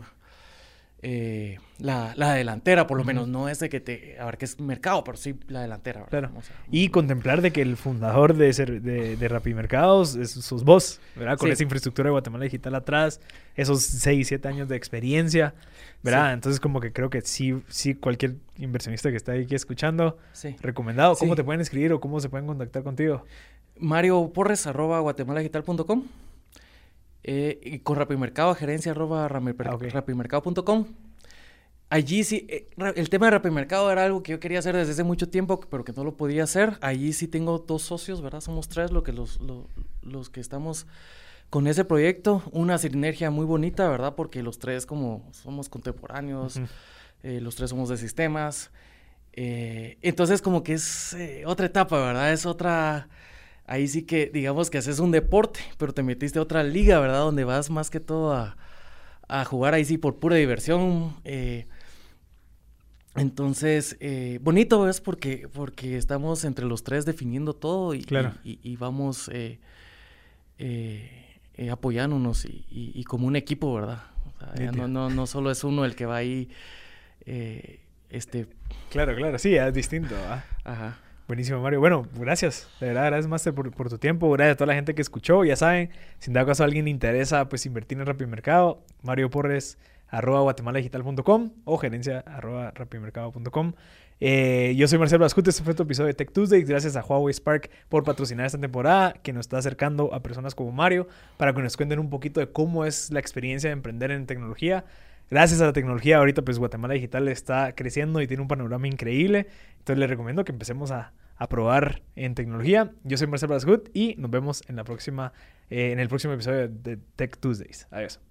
eh, la, la, delantera, por lo menos, no es de que te abarques mercado, pero sí la delantera. Claro. y contemplar de que el fundador de, ser, de, de Rapimercados es, sus vos, ¿verdad? Con esa infraestructura de Guatemala Digital atrás, esos 6, 7 años de experiencia, ¿verdad? Entonces, como que creo que sí, sí, cualquier inversionista que está aquí escuchando, recomendado. ¿Cómo te pueden escribir o cómo se pueden contactar contigo? Mario Porres, arroba guatemaladigital.com. Eh, y con Rapimercado, gerencia arroba ah, rapimercado.com. Allí sí, eh, el tema de Rapimercado era algo que yo quería hacer desde hace mucho tiempo, pero que no lo podía hacer. Allí sí tengo dos socios, ¿verdad? Somos tres lo que los, los que estamos con ese proyecto. Una sinergia muy bonita, ¿verdad? Porque los tres como somos contemporáneos, eh, los tres somos de sistemas. entonces como que es otra etapa, ¿verdad? Es otra ahí sí que digamos que haces un deporte, pero te metiste a otra liga, ¿verdad? Donde vas más que todo a, jugar ahí sí por pura diversión. Eh, entonces, eh, bonito es porque, porque estamos entre los tres definiendo todo y, y, vamos eh, apoyándonos y, como un equipo, ¿verdad? no, no, no solo es uno el que va ahí. este... Claro, claro, sí, es distinto. Ajá. Buenísimo, Mario. Bueno, gracias. De verdad, gracias, Master, por, por, tu tiempo. Gracias a toda la gente que escuchó. Ya saben, si en dado caso a alguien le interesa pues invertir en Rapimercado, Mario Porres, arroba guatemaladigital.com o gerencia arroba rapimercado.com. Eh, yo soy Marcelo Bascute, este fue tu episodio de Tech Tuesday. Gracias a Huawei Spark por patrocinar esta temporada, que nos está acercando a personas como Mario para que nos cuenten un poquito de cómo es la experiencia de emprender en tecnología gracias a la tecnología, ahorita pues Guatemala Digital está creciendo y tiene un panorama increíble. Entonces les recomiendo que empecemos a, probar en tecnología. Yo soy Marcelo Brasgut y nos vemos en la próxima, eh, en el próximo episodio de Tech Tuesdays. Adiós.